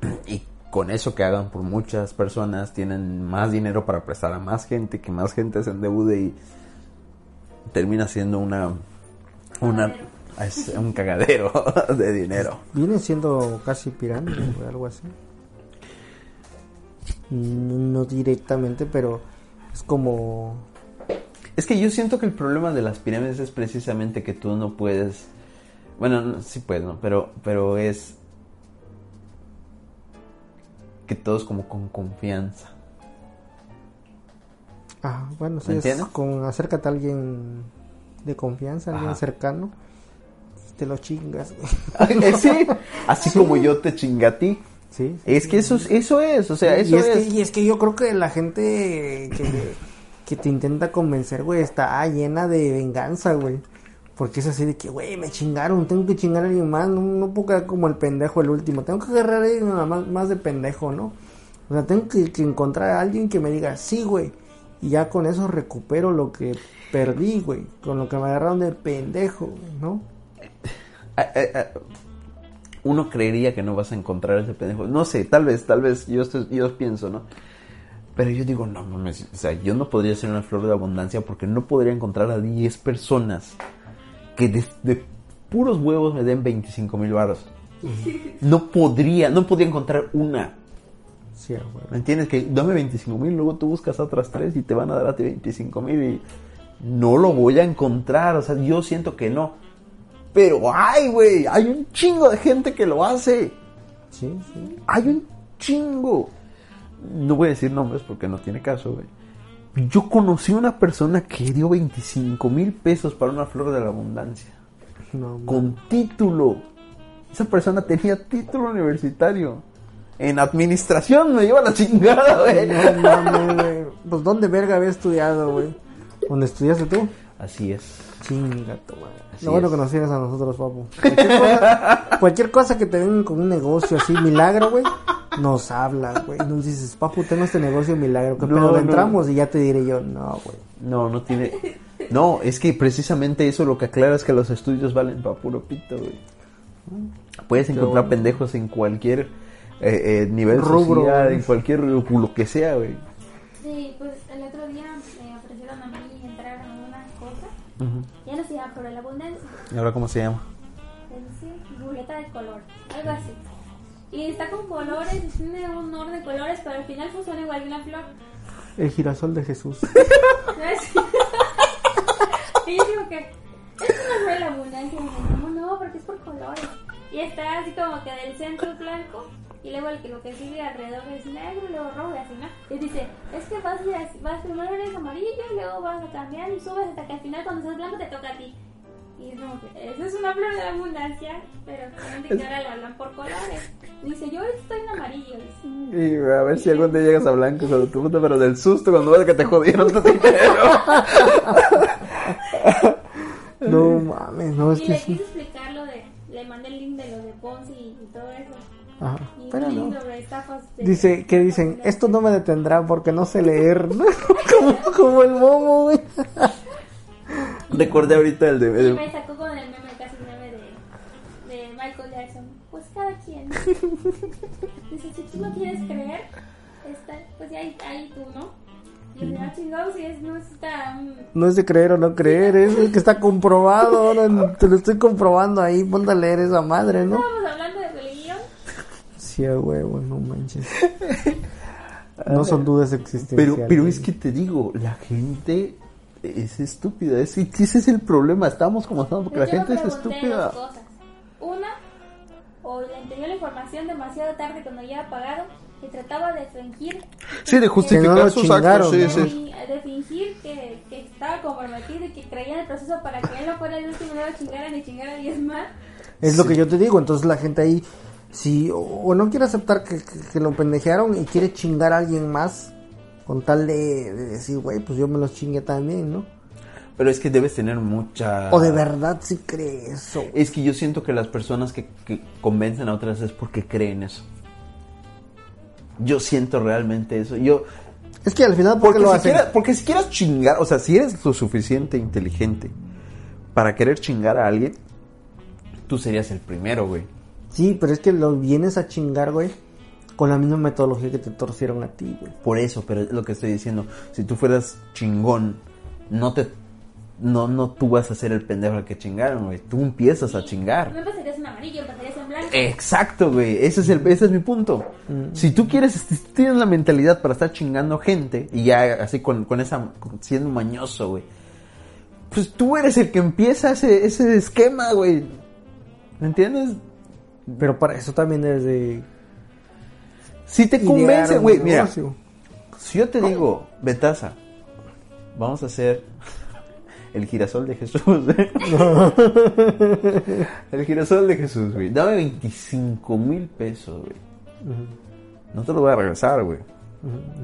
Speaker 3: [clears throat] Y con eso que hagan por muchas personas, tienen más dinero para prestar a más gente, que más gente se endeude y termina siendo una... una es un cagadero [laughs] de dinero.
Speaker 1: Viene siendo casi pirámide o algo así. No, no directamente, pero es como...
Speaker 3: Es que yo siento que el problema de las pirámides es precisamente que tú no puedes, Bueno, no, sí pues, ¿no? Pero, pero es que todos como con confianza.
Speaker 1: Ah, bueno, sí,
Speaker 3: ¿Me
Speaker 1: es con acércate a alguien de confianza, alguien
Speaker 3: Ajá.
Speaker 1: cercano, te lo chingas.
Speaker 3: sí, [laughs] así como yo te chingué a ti.
Speaker 1: sí.
Speaker 3: Es que eso es, eso es, o sea, eso
Speaker 1: y, es
Speaker 3: es.
Speaker 1: Que, y es que yo creo que la gente que, que te intenta convencer, güey, está llena de venganza, güey. Porque es así de que, güey, me chingaron, tengo que chingar a alguien más, no, puedo quedar como el pendejo el último, tengo que agarrar a alguien más, más de pendejo, ¿no? O sea, tengo que, encontrar a alguien que me diga, sí, güey, y ya con eso recupero lo que perdí, güey, con lo que me agarraron de pendejo, ¿no?
Speaker 3: Ah, ah, ah, Uno creería que no vas a encontrar ese pendejo. No sé, tal vez, tal vez, yo, estoy- yo pienso, ¿no? Pero yo digo, no mames, o sea, yo no podría ser una flor de abundancia porque no podría encontrar a 10 personas que de, de puros huevos me den 25 mil baros. No podría, no podría encontrar una.
Speaker 1: Sí.
Speaker 3: ¿Me entiendes? Que dame 25 mil, luego tú buscas a otras tres y te van a dar a ti 25 mil y no lo voy a encontrar. O sea, yo siento que no. Pero ay, güey, hay un chingo de gente que lo hace.
Speaker 1: Sí, sí.
Speaker 3: Hay un chingo. No voy a decir nombres porque no tiene caso, güey. Yo conocí una persona que dio 25 mil pesos para una flor de la abundancia.
Speaker 1: No.
Speaker 3: Con título. Esa persona tenía título universitario. En administración me lleva la chingada, güey.
Speaker 1: No mames, güey. Pues ¿dónde verga había estudiado, güey? ¿Dónde estudiaste tú?
Speaker 3: Así es.
Speaker 1: Chingato, güey. Lo bueno
Speaker 3: es.
Speaker 1: que nos sigues a nosotros, papu. Cualquier cosa, cualquier cosa que te vengan con un negocio así, milagro, güey, nos hablas, güey. Nos dices, papu, tengo este negocio milagro. ¿Qué
Speaker 3: No,
Speaker 1: pedo?
Speaker 3: no.
Speaker 1: ¿Le entramos? Y ya te diré yo, no, güey.
Speaker 3: No, no tiene. No, es que precisamente eso lo que aclara es que los estudios valen para puro pito, güey. Puedes encontrar pendejos en cualquier eh, eh, nivel
Speaker 1: Rubro,
Speaker 3: social, en cualquier lo que sea, güey.
Speaker 2: Sí, pues el otro día me ofrecieron a mí entrar a una cosa. Ya no se llama la Abundancia.
Speaker 3: ¿Y ahora cómo se llama?
Speaker 2: Es decir, ruleta de color. Algo así. Y está con colores, tiene un orden de colores, pero al final funciona igual que una flor.
Speaker 1: El girasol de Jesús. [laughs]
Speaker 2: Y yo [laughs] digo que es una flor de la abundancia. Y me dice, no, no, porque es por colores. Y está así como que del centro blanco. Y luego el que lo que sigue alrededor es negro y luego rojo y así, ¿no? Y dice, es que vas, vas primero eres amarillo y luego vas a cambiar y subes hasta que al final cuando seas blanco te toca a ti. Y es como que, eso es una flor de abundancia, pero solamente que ahora le hablan por colores. Dice, yo estoy en amarillo.
Speaker 3: Y a ver si algún día llegas a blanco, tu puta, pero del susto cuando ves que te jodieron tu dinero.
Speaker 1: No mames, no, es
Speaker 2: Y
Speaker 1: que
Speaker 2: le quise explicar lo de, le mandé el link de lo de Ponzi y, y todo eso.
Speaker 1: Ajá,
Speaker 2: Y
Speaker 1: pero no.
Speaker 2: de-
Speaker 1: Dice, ¿qué dicen? Esto no me detendrá porque no sé leer. [laughs] como, como el momo, güey.
Speaker 3: Recordé ahorita el de...
Speaker 2: Y
Speaker 3: el-
Speaker 2: me sacó con el meme, casi meme de, de Michael Jackson. Pues cada quien. Dice, si tú no quieres creer, está, pues ya ahí, ahí tú, ¿no? Ah, chingados, si es, no está un...
Speaker 1: No es de creer o no creer, es el que está comprobado. Ahora te lo estoy comprobando ahí. Ponte a leer esa madre, ¿no?
Speaker 2: Estábamos hablando de religión.
Speaker 1: Sí, a huevo, no manches. No son dudas existenciales.
Speaker 3: Pero, pero es que te digo, la gente es estúpida. Es, ese es el problema. Estamos como estamos porque la
Speaker 2: Yo
Speaker 3: gente es estúpida.
Speaker 2: dos cosas. Una, o le entendió la información demasiado tarde cuando ya ha pagado y trataba de fingir.
Speaker 3: Sí, de
Speaker 1: Que no
Speaker 3: justificar
Speaker 1: lo
Speaker 3: sus
Speaker 1: chingaron,
Speaker 3: actos. Sí,
Speaker 2: de,
Speaker 1: ¿no?
Speaker 3: sí.
Speaker 2: fi- de fingir que, que estaba comprometido y que creía en el proceso para que él no fuera el último y no lo chingaran ni chingara a 10 más.
Speaker 1: Es lo que yo te digo, entonces la gente ahí, si o, o no quiere aceptar que, que- que lo pendejearon y quiere chingar a alguien más, con tal de, de decir, güey, pues yo me los chingué también, ¿no?
Speaker 3: Pero es que debes tener mucha...
Speaker 1: O de verdad si cree eso.
Speaker 3: Es que yo siento que las personas que, que convencen a otras es porque creen eso. Yo siento realmente eso. Yo,
Speaker 1: Es que al final, ¿por
Speaker 3: porque,
Speaker 1: qué lo
Speaker 3: si
Speaker 1: hacen?
Speaker 3: quieras, porque si quieras chingar, o sea, si eres lo suficiente inteligente para querer chingar a alguien, tú serías el primero, güey.
Speaker 1: Sí, pero es que lo vienes a chingar, güey, con la misma metodología que te torcieron a ti, güey.
Speaker 3: Por eso, pero es lo que estoy diciendo. Si tú fueras chingón, no te... No, no tú vas a ser el pendejo al que chingaron, güey. Tú empiezas a chingar.
Speaker 2: No empezarías en amarillo, empezarías en blanco.
Speaker 3: Exacto, güey. Ese es, el, ese es mi punto. Si tú quieres, si tú tienes la mentalidad para estar chingando gente y ya así con, con esa, con- siendo mañoso, güey. Pues tú eres el que empieza ese, ese esquema, güey. ¿Me entiendes?
Speaker 1: Pero para eso también es de...
Speaker 3: Si te convence, güey, mira, si yo te digo, Betasa, vamos a hacer [laughs] el girasol de Jesús, ¿eh? [laughs] el girasol de Jesús, güey. Dame 25 mil pesos, güey. No te lo voy a regresar, güey.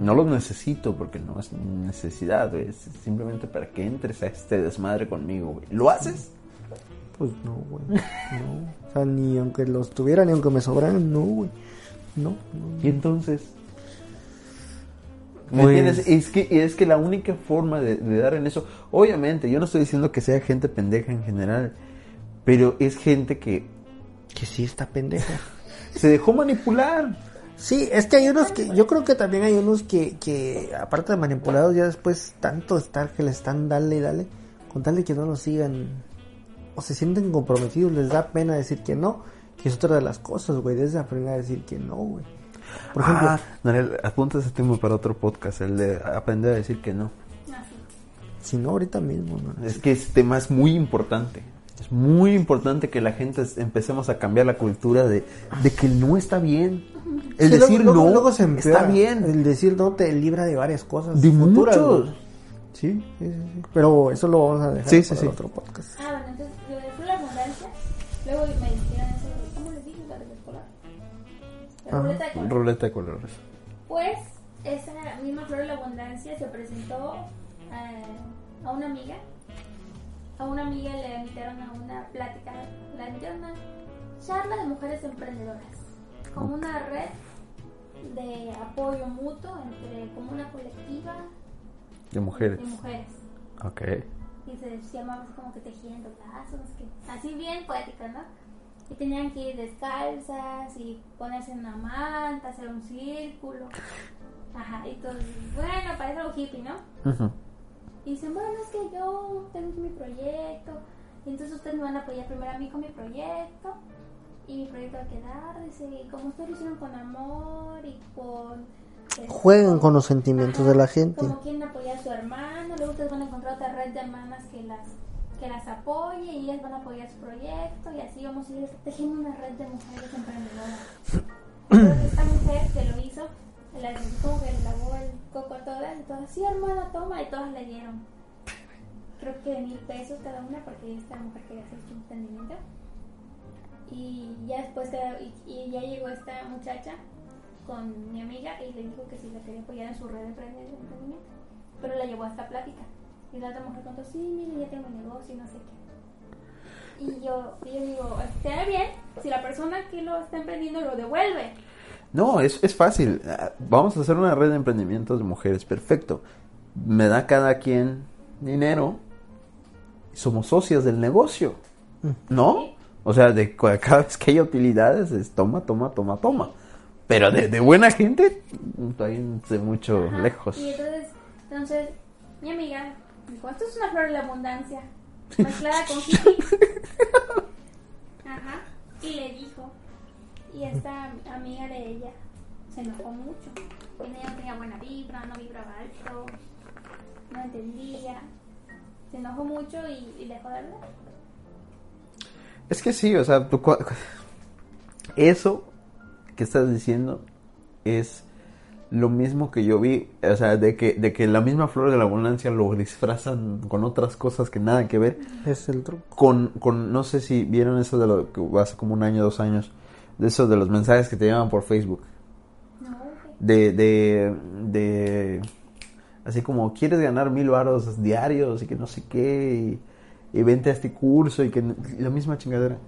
Speaker 3: No los necesito porque no es necesidad, güey. Es simplemente para que entres a este desmadre conmigo, güey. ¿Lo haces?
Speaker 1: Pues no, güey. No. O sea, ni aunque los tuviera, ni aunque me sobraran, no, güey. No.
Speaker 3: Y entonces... ¿Me
Speaker 1: Pues-
Speaker 3: entiendes? Es que, es que la única forma de, de dar en eso, obviamente, yo no estoy diciendo que sea gente pendeja en general, pero es gente que
Speaker 1: Que sí está pendeja. [laughs]
Speaker 3: se dejó manipular.
Speaker 1: Sí, es que hay unos que, yo creo que también hay unos que, que aparte de manipulados, ya después tanto estar que le están dale y dale, con tal de que no lo sigan o se sienten comprometidos, les da pena decir que no, que es otra de las cosas, güey, desde aprender a decir que no, güey. Por ejemplo,
Speaker 3: ah, Daniel, apunta ese tema para otro podcast, el de aprender a decir que no.
Speaker 1: Si no ahorita mismo, ¿no?
Speaker 3: Es que ese tema es muy importante. Es muy importante que la gente empecemos a cambiar la cultura de, de que no está bien. El
Speaker 1: Sí,
Speaker 3: decir
Speaker 1: luego-
Speaker 3: no
Speaker 1: luego se
Speaker 3: está bien.
Speaker 1: El decir no te libra de varias cosas.
Speaker 3: De
Speaker 1: futuras,
Speaker 3: muchos.
Speaker 1: Sí, sí, sí, sí. Pero eso lo vamos a dejar
Speaker 3: Sí, sí,
Speaker 1: para
Speaker 3: sí.
Speaker 1: otro podcast.
Speaker 2: Ah, bueno, entonces lo de Flor Abundancia, luego me dijeron ruleta de.
Speaker 3: Ruleta de colores.
Speaker 2: Pues esa misma Flor de la Abundancia se presentó eh, a una amiga. A una amiga le invitaron a una plática, la invitaron a una charla de mujeres emprendedoras. Como una red de apoyo mutuo entre, como una colectiva
Speaker 3: De mujeres.
Speaker 2: de mujeres.
Speaker 3: Ok.
Speaker 2: Y se, llamaba como que tejiendo lazos, qué. Así bien poética, ¿no? Y tenían que ir descalzas y ponerse en una manta, hacer un círculo. Ajá, y entonces, bueno, parece algo hippie, ¿no?
Speaker 3: Ujú.
Speaker 2: Y dicen, bueno, es que yo tengo mi proyecto. Y entonces ustedes me van a apoyar primero a mí con mi proyecto. Y mi proyecto va a quedar, dice, y como ustedes lo hicieron con amor y con... este,
Speaker 1: Jueguen con los sentimientos
Speaker 2: Ajá,
Speaker 1: de la gente.
Speaker 2: Como quieren apoyar a su hermano, luego ustedes van a encontrar otra red de hermanas que las que las apoye y ellas van a apoyar su proyecto y así vamos a ir tejiendo una red de mujeres emprendedoras. Entonces esta mujer que lo hizo, la como que lavó el coco a todas y todas, sí hermana, toma, y todas le dieron. Creo que mil pesos cada una porque esta mujer quería hacer su emprendimiento. Y ya después, y, y ya llegó esta muchacha con mi amiga y le dijo que si la quería apoyar en su red de emprendimiento. Pero la llevó a esta plática. Y la otra mujer contó, sí, mire, ya tengo negocio y no sé qué. Y yo, y yo digo, estaría bien si la persona que lo está emprendiendo lo devuelve.
Speaker 3: No, es, es fácil. Ah, Vamos a hacer una red de emprendimientos de mujeres. Perfecto. Me da cada quien dinero. y Somos socias del negocio. ¿No? O sea, de cada vez que hay utilidades es toma, toma, toma, toma. Pero de, de buena gente, todavía de mucho
Speaker 2: Ajá.
Speaker 3: lejos.
Speaker 2: Y entonces, entonces, mi amiga dijo, esto es una flor de la abundancia, [laughs] mezclada con hippie. Ajá. Y le dijo, y esta amiga de ella se enojó mucho. Ella no tenía buena vibra, no vibraba alto, no entendía. Se enojó mucho y, y dejó de hablar.
Speaker 3: Es que sí, o sea, tú eso que estás diciendo es lo mismo que yo vi, o sea, de que, de que la misma flor de la abundancia lo disfrazan con otras cosas que nada que ver.
Speaker 1: Es el truco.
Speaker 3: Con, con no sé si vieron eso de lo que hace como un año, dos años, de eso de los mensajes que te llevan por Facebook.
Speaker 2: No.
Speaker 3: De, de, de, así como, quieres ganar mil varos diarios y que no sé qué, y, y vente a este curso y que y la misma chingadera.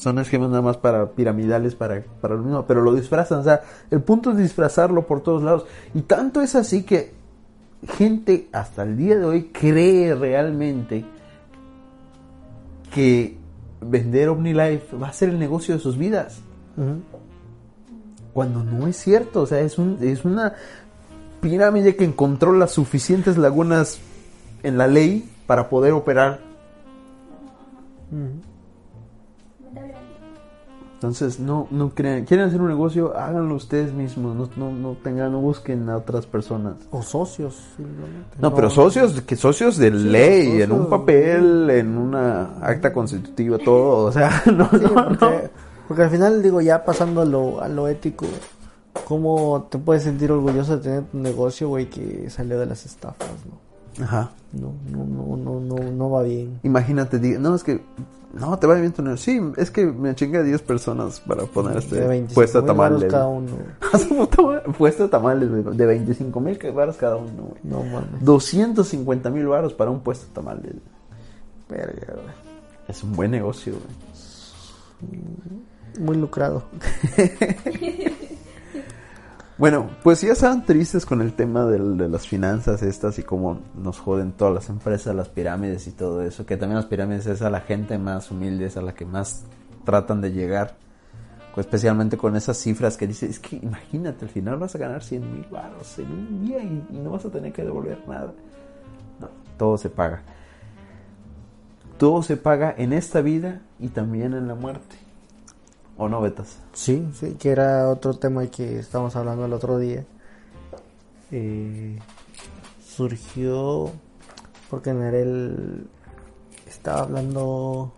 Speaker 3: Son esquemas nada más para piramidales, para, para lo mismo, pero lo disfrazan, o sea, el punto es disfrazarlo por todos lados. Y tanto es así que gente hasta el día de hoy cree realmente que vender OmniLife va a ser el negocio de sus vidas cuando no es cierto, o sea, es, un, es una pirámide que encontró las suficientes lagunas en la ley para poder operar. Entonces, no, no crean. ¿Quieren hacer un negocio? Háganlo ustedes mismos. No, no, no tengan, no busquen a otras personas.
Speaker 1: O socios, simplemente.
Speaker 3: No, pero socios, que socios de ley,
Speaker 1: socios,
Speaker 3: en un papel, en una acta constitutiva, todo. O sea, [laughs] no,
Speaker 1: Sí,
Speaker 3: no,
Speaker 1: porque,
Speaker 3: no.
Speaker 1: porque al final, digo, ya pasando a lo, a lo ético, ¿cómo te puedes sentir orgulloso de tener un negocio, güey, que salió de las estafas, no?
Speaker 3: Ajá.
Speaker 1: No, no, no, no, no, no va bien.
Speaker 3: Imagínate, no, es que, no, te va bien tu negocio. Sí, es que me chinga a 10 personas para poner
Speaker 1: De
Speaker 3: este
Speaker 1: 25
Speaker 3: puesto tamales.
Speaker 1: cada uno. [laughs]
Speaker 3: Puesto de tamales güey, de 25 mil baros cada uno, güey.
Speaker 1: No mames.
Speaker 3: 250 mil baros para un puesto de tamales.
Speaker 1: Verga, güey.
Speaker 3: Es un buen negocio, güey.
Speaker 1: Muy lucrado. [laughs]
Speaker 3: Bueno, pues ya estaban tristes con el tema de las finanzas estas y cómo nos joden todas las empresas, las pirámides y todo eso. Que también las pirámides es a la gente más humilde, es a la que más tratan de llegar. Pues especialmente con esas cifras que dice, es que imagínate, al final vas a ganar 100 mil baros en un día y, y no vas a tener que devolver nada. No, todo se paga. Todo se paga en esta vida y también en la muerte. ¿O no, Betas?
Speaker 1: Sí, sí, que era otro tema que estábamos hablando el otro día. Eh, surgió porque Nerel estaba hablando.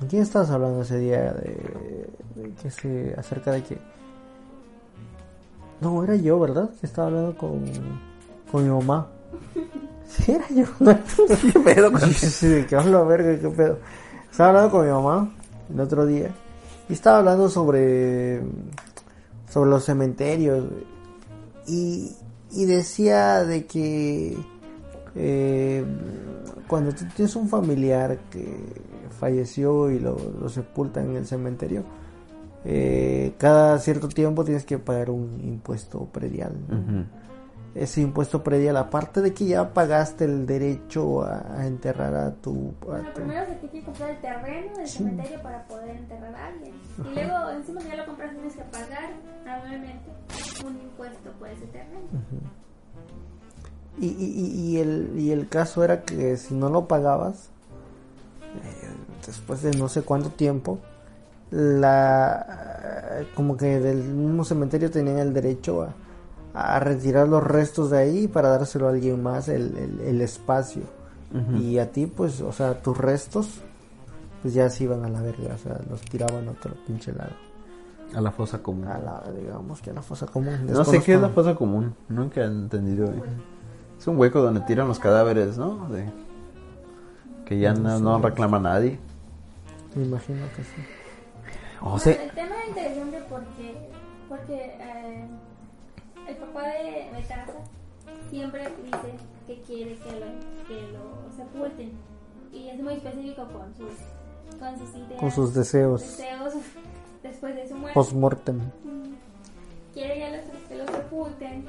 Speaker 1: ¿Con quién estabas hablando ese día? De, de que se, acerca de que. No, era yo, ¿verdad? Que estaba hablando con, con mi mamá. [laughs] Sí, era yo.
Speaker 3: ¿Qué pedo [laughs]
Speaker 1: Sí, sí, que hablo verga, qué pedo. Estaba hablando con mi mamá el otro día y estaba hablando sobre sobre los cementerios y, decía de que eh, cuando tú tienes un familiar que falleció y lo, sepultan en el cementerio eh, cada cierto tiempo tienes que pagar un impuesto predial. Ese impuesto predial, aparte de que ya pagaste el derecho a, a enterrar a tu... a
Speaker 2: Bueno,
Speaker 1: tu-
Speaker 2: primero se tiene que comprar el terreno del
Speaker 1: Sí.
Speaker 2: cementerio para poder enterrar a alguien. Y luego, encima que ya lo compras, tienes que pagar anualmente un impuesto por ese terreno.
Speaker 1: Y, y, y- y el, y el caso era que si no lo pagabas, eh, después de no sé cuánto tiempo, la como que del mismo cementerio tenían el derecho a, a retirar los restos de ahí para dárselo a alguien más el, el, el espacio. Y a ti, pues, o sea, tus restos, pues ya se iban a la verga, o sea, los tiraban a otro pinche lado.
Speaker 3: A la fosa común.
Speaker 1: A la, digamos que a la fosa común.
Speaker 3: No sé qué es la fosa común. Nunca he entendido. eh. Es un hueco donde tiran los cadáveres, ¿no? De- que ya no, no reclama nadie.
Speaker 1: Me imagino que sí.
Speaker 3: O
Speaker 2: Bueno,
Speaker 3: sea,
Speaker 2: el tema es interesante porque, porque eh, el papá de Betasa siempre dice que quiere que lo, que lo sepulten. Y es muy específico con sus, con sus ideas.
Speaker 1: Con sus deseos.
Speaker 2: deseos después de su muerte.
Speaker 1: Post-mortem.
Speaker 2: quiere que los sepulten,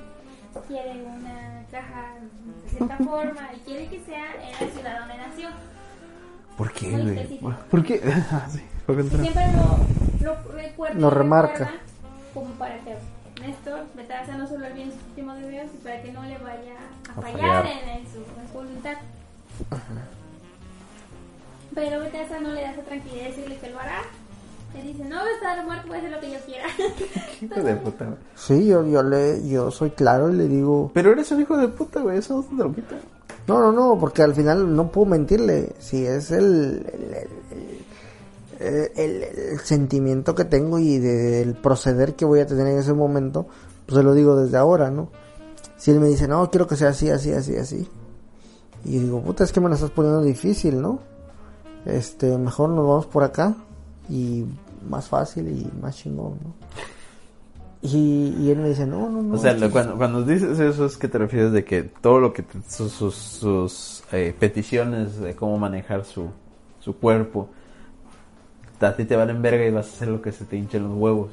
Speaker 2: quiere una caja de cierta forma y quiere que sea en la ciudad donde nació.
Speaker 3: ¿por qué, güey? ¿Por qué? [laughs] Ah, sí,
Speaker 2: Siempre lo, lo recuerda.
Speaker 1: Lo remarca.
Speaker 2: Como para que Néstor Betasa no solo olvide sus últimos deseos y para que no le vaya a,
Speaker 3: A
Speaker 2: fallar,
Speaker 3: fallar.
Speaker 2: En, en su, en su voluntad. Pero Betasa no le da esa tranquilidad de decirle que lo hará. Le dice, no estar muerto, voy a hacer lo que yo quiera.
Speaker 3: Qué [laughs] hijo de puta, güey.
Speaker 1: Sí, yo, yo, le, yo soy claro y le digo...
Speaker 3: Pero eres un hijo de puta, güey. Eso no te lo quita.
Speaker 1: No, no, no, porque al final no puedo mentirle. Si es el, el, el- el- el sentimiento que tengo y del proceder que voy a tener en ese momento, pues se lo digo desde ahora, ¿no? Si él me dice, no, quiero que sea así, así, así, así. Y digo, puta, es que me la estás poniendo difícil, ¿no? Este, mejor nos vamos por acá y más fácil y más chingón, ¿no? Y, y él me dice, no, no, no.
Speaker 3: O sea, lo- cuando, cuando dices eso es que te refieres de que todo lo que te- sus, sus, sus, eh, peticiones de cómo manejar su, su cuerpo, a ti te valen verga y vas a hacer lo que se te hinchen los huevos.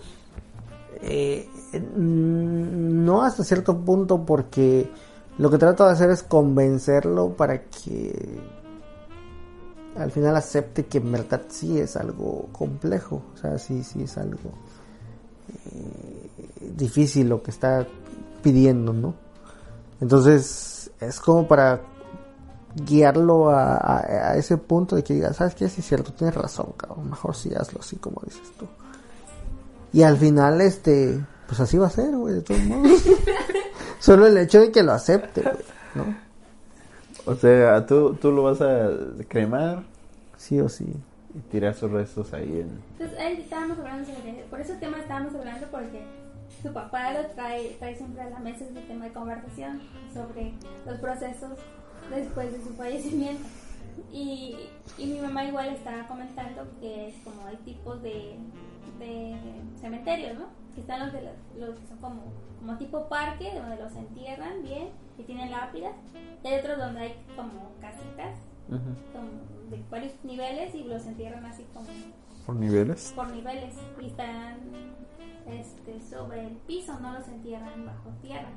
Speaker 1: Eh, mm, no hasta cierto punto porque lo que trato de hacer es convencerlo para que al final acepte que en verdad sí es algo complejo, o sea, sí, sí es algo eh, difícil lo que está pidiendo, ¿no? Entonces es como para guiarlo a, a- a ese punto de que diga, ¿sabes qué? Sí es cierto, tienes razón, cabrón, mejor sí hazlo así como dices tú.
Speaker 4: Y al final, este, pues así va a ser, güey, de todos modos. [laughs] Solo el hecho de que lo acepte, güey, ¿no?
Speaker 3: O sea, tú, tú lo vas a cremar
Speaker 4: Sí o sí.
Speaker 3: y tirar sus restos ahí en...
Speaker 2: Entonces, ahí estábamos hablando sobre, por ese tema estábamos hablando porque su papá lo trae, trae siempre a la mesa ese tema de conversación sobre los procesos después de su fallecimiento. Y, y mi mamá igual estaba comentando que es como hay tipos de, de cementerios, ¿no? Que están los, de los, los que son como, como tipo parque, donde los entierran bien y tienen lápidas. Y hay otros donde hay como casitas como de varios niveles y los entierran así como
Speaker 3: Por niveles.
Speaker 2: por niveles y están este, sobre el piso, no los entierran bajo tierra.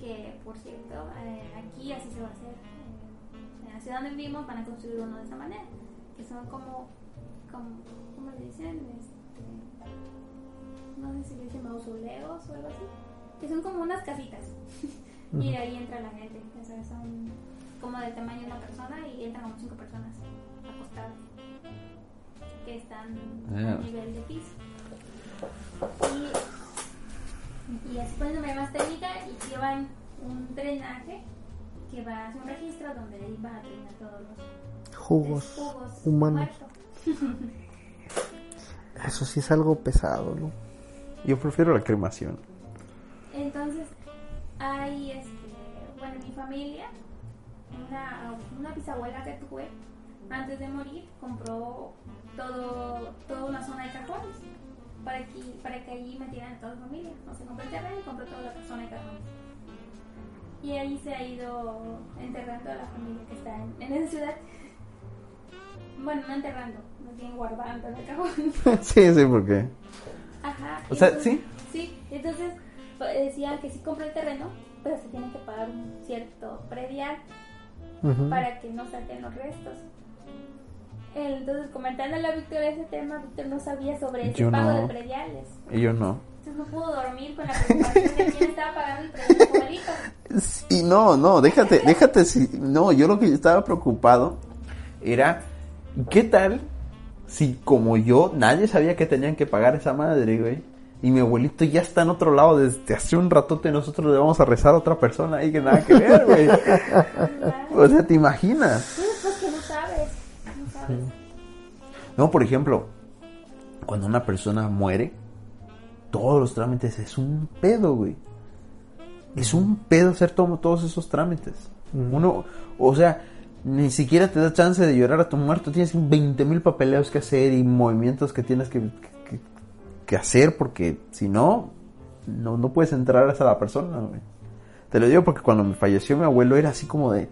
Speaker 2: Que por cierto, eh, aquí así se va a hacer. eh, en la ciudad donde vivimos van a construir uno de esa manera, que son como, como ¿cómo le dicen? Este, no sé si le dicen mausoleos o algo así, que son como unas casitas. [laughs] y ahí entra la gente, o sea, son como del tamaño de una persona y entran como cinco personas acostadas que están
Speaker 3: Ah.
Speaker 2: a nivel de piso. Y, y así poniéndome más técnica y llevan un drenaje que va a hacer un registro donde ahí van a drenar todos los
Speaker 4: Jugos
Speaker 2: jugos
Speaker 4: humanos.
Speaker 2: muertos. [laughs]
Speaker 4: Eso sí es algo pesado, ¿no?
Speaker 3: Yo prefiero la cremación.
Speaker 2: Entonces, hay, este, bueno, en mi familia, una, una bisabuela que tuve, antes de morir, compró todo, toda una zona de cajones para que, para que allí metieran a toda la familia. O sea, compró el terreno y compró toda la zona de cajones. Y ahí se ha ido enterrando a la familia que está en, en esa ciudad. Bueno, no enterrando, más bien guardando en el cajón. [laughs]
Speaker 3: sí, sí, porque...
Speaker 2: Ajá.
Speaker 3: O sea, ¿sí?
Speaker 2: Sí, entonces pues, decía que sí compra el terreno, pero se tiene que pagar un cierto predial para que no saquen los restos. Entonces, comentándole a Víctor ese tema, Víctor no sabía sobre ese
Speaker 3: Yo
Speaker 2: pago
Speaker 3: no.
Speaker 2: de prediales.
Speaker 3: Y yo no.
Speaker 2: Entonces no pudo dormir con la preocupación de quién estaba pagando el predial de.
Speaker 3: Sí, no, no, déjate, déjate, si, no, yo lo que estaba preocupado era, ¿qué tal si como yo, nadie sabía que tenían que pagar esa madre, güey? Y mi abuelito ya está en otro lado desde hace un ratote, nosotros le vamos a rezar a otra persona ahí que nada que ver, güey. [laughs] O sea, ¿te imaginas?
Speaker 2: Sí, pues que no sabes, no sabes.
Speaker 3: No, por ejemplo, cuando una persona muere, todos los trámites es un pedo, güey. Es un pedo hacer to- todos esos trámites. Uno, o sea, ni siquiera te da chance de llorar a tu muerto. Tienes 20 mil papeleos que hacer y movimientos que tienes que, que- que hacer porque si no, no, no puedes entrar a la persona, güey. Te lo digo porque cuando me falleció mi abuelo era así como de,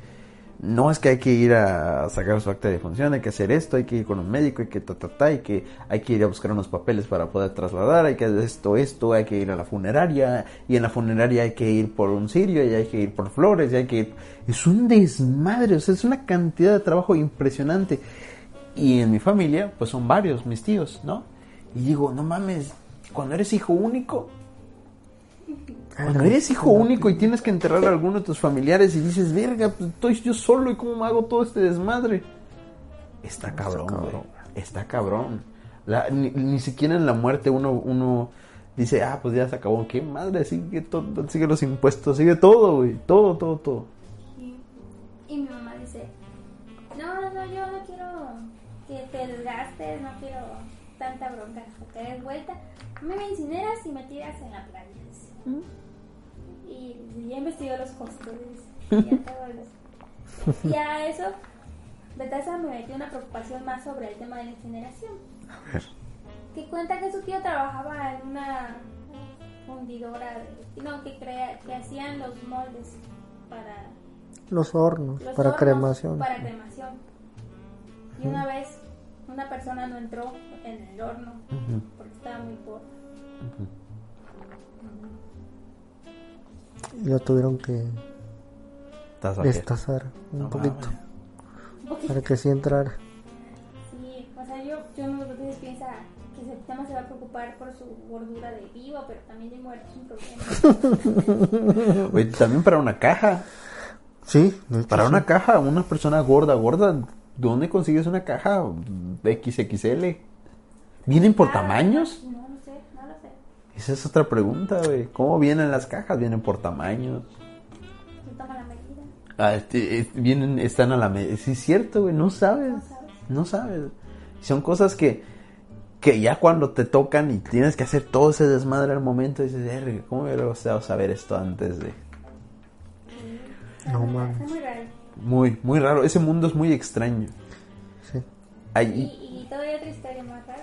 Speaker 3: no es que hay que ir a sacar su acta de función, hay que hacer esto, hay que ir con un médico, hay que ta, ta, hay que, hay que ir a buscar unos papeles para poder trasladar, hay que hacer esto, esto, hay que ir a la funeraria, y en la funeraria hay que ir por un cirio, y hay que ir por flores, y hay que ir... Es un desmadre, o sea, es una cantidad de trabajo impresionante. Y en mi familia, pues son varios mis tíos, ¿no? Y digo, no mames, cuando eres hijo único, cuando eres hijo único y tienes que enterrar a alguno de tus familiares y dices, verga, pues estoy yo solo y cómo me hago todo este desmadre. Está cabrón, güey. Está cabrón. La- ni, ni siquiera en la muerte uno, uno dice, ah, pues ya se acabó. ¿Qué madre? Sigue, todo, sigue los impuestos, sigue todo, güey. Todo, todo, todo.
Speaker 2: Y, y mi mamá dice, no, no, yo no quiero que te desgastes, no quiero tanta bronca, te des vuelta. Mí me incineras y me tiras en la playa. dice. Y, ya investigó los costos. Y, a [laughs] todo eso. y a eso, Betasa me metió una preocupación más sobre el tema de la incineración.
Speaker 3: A ver.
Speaker 2: Que cuenta que su tío trabajaba en una fundidora, de, no, que, crea, que hacían los moldes para
Speaker 4: Los hornos
Speaker 2: los
Speaker 4: para
Speaker 2: hornos
Speaker 4: cremación.
Speaker 2: Para cremación. Y una vez una persona no entró en el horno porque estaba muy pobre.
Speaker 4: Y lo tuvieron que destazar un
Speaker 3: No
Speaker 4: poquito
Speaker 3: mames.
Speaker 4: Para que sí entrara.
Speaker 2: Sí, o sea, yo, yo muchas veces piensa que ese tema se va a preocupar por su gordura de vivo, pero también de muerto es un problema. [laughs]
Speaker 3: Oye, también para una caja.
Speaker 4: Sí, de hecho,
Speaker 3: Para
Speaker 4: sí.
Speaker 3: una caja, una persona gorda, gorda, ¿dónde consigues una caja XXL? ¿Vienen por
Speaker 2: Ah,
Speaker 3: tamaños?
Speaker 2: No, no.
Speaker 3: Esa es otra pregunta, güey. ¿Cómo vienen las cajas? ¿Vienen por tamaños?
Speaker 2: Se toma la medida.
Speaker 3: Ah, este, vienen, están a la medida. Sí, es cierto, güey. No sabes.
Speaker 2: No sabes.
Speaker 3: No sabes. Son cosas que, que ya cuando te tocan y tienes que hacer todo ese desmadre al momento, dices, "Verga, ¿cómo hubiera gustado saber esto antes de...?
Speaker 1: No.
Speaker 2: Está muy raro.
Speaker 3: Muy, muy raro. Ese mundo es muy extraño.
Speaker 1: Sí.
Speaker 2: Y todavía otra historia más rara.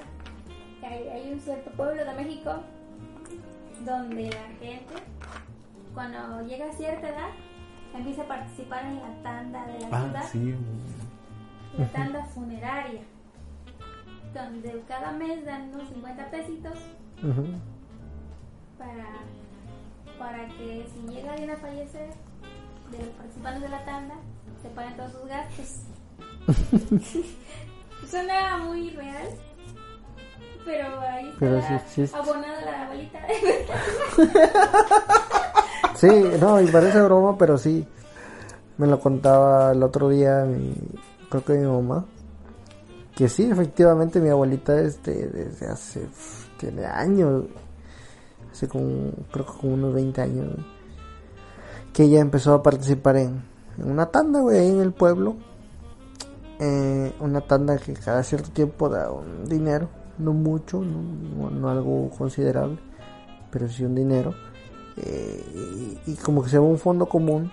Speaker 2: Hay, hay un cierto pueblo de México donde la gente, cuando llega a cierta edad, empieza a participar en la tanda de la
Speaker 3: ah,
Speaker 2: ciudad,
Speaker 3: sí.
Speaker 2: la [laughs] tanda funeraria, donde cada mes dan unos 50 pesitos para, para que si llega alguien a fallecer de los participantes de la tanda, se paguen todos sus gastos. [laughs] [laughs] Suena muy real, pero ahí está
Speaker 1: Pero sí existe.
Speaker 2: abonada la abuelita. [laughs]
Speaker 1: Sí, no, y parece broma, pero sí. Me lo contaba el otro día, mi, creo que mi mamá. Que sí, efectivamente, mi abuelita este, desde hace, tiene años, hace como, creo que como unos 20 años, que ella empezó a participar en, en una tanda, güey, ahí en el pueblo. Eh, una tanda que cada cierto tiempo da un dinero, no mucho, no, algo considerable, pero sí un dinero eh, y, como que se a un fondo común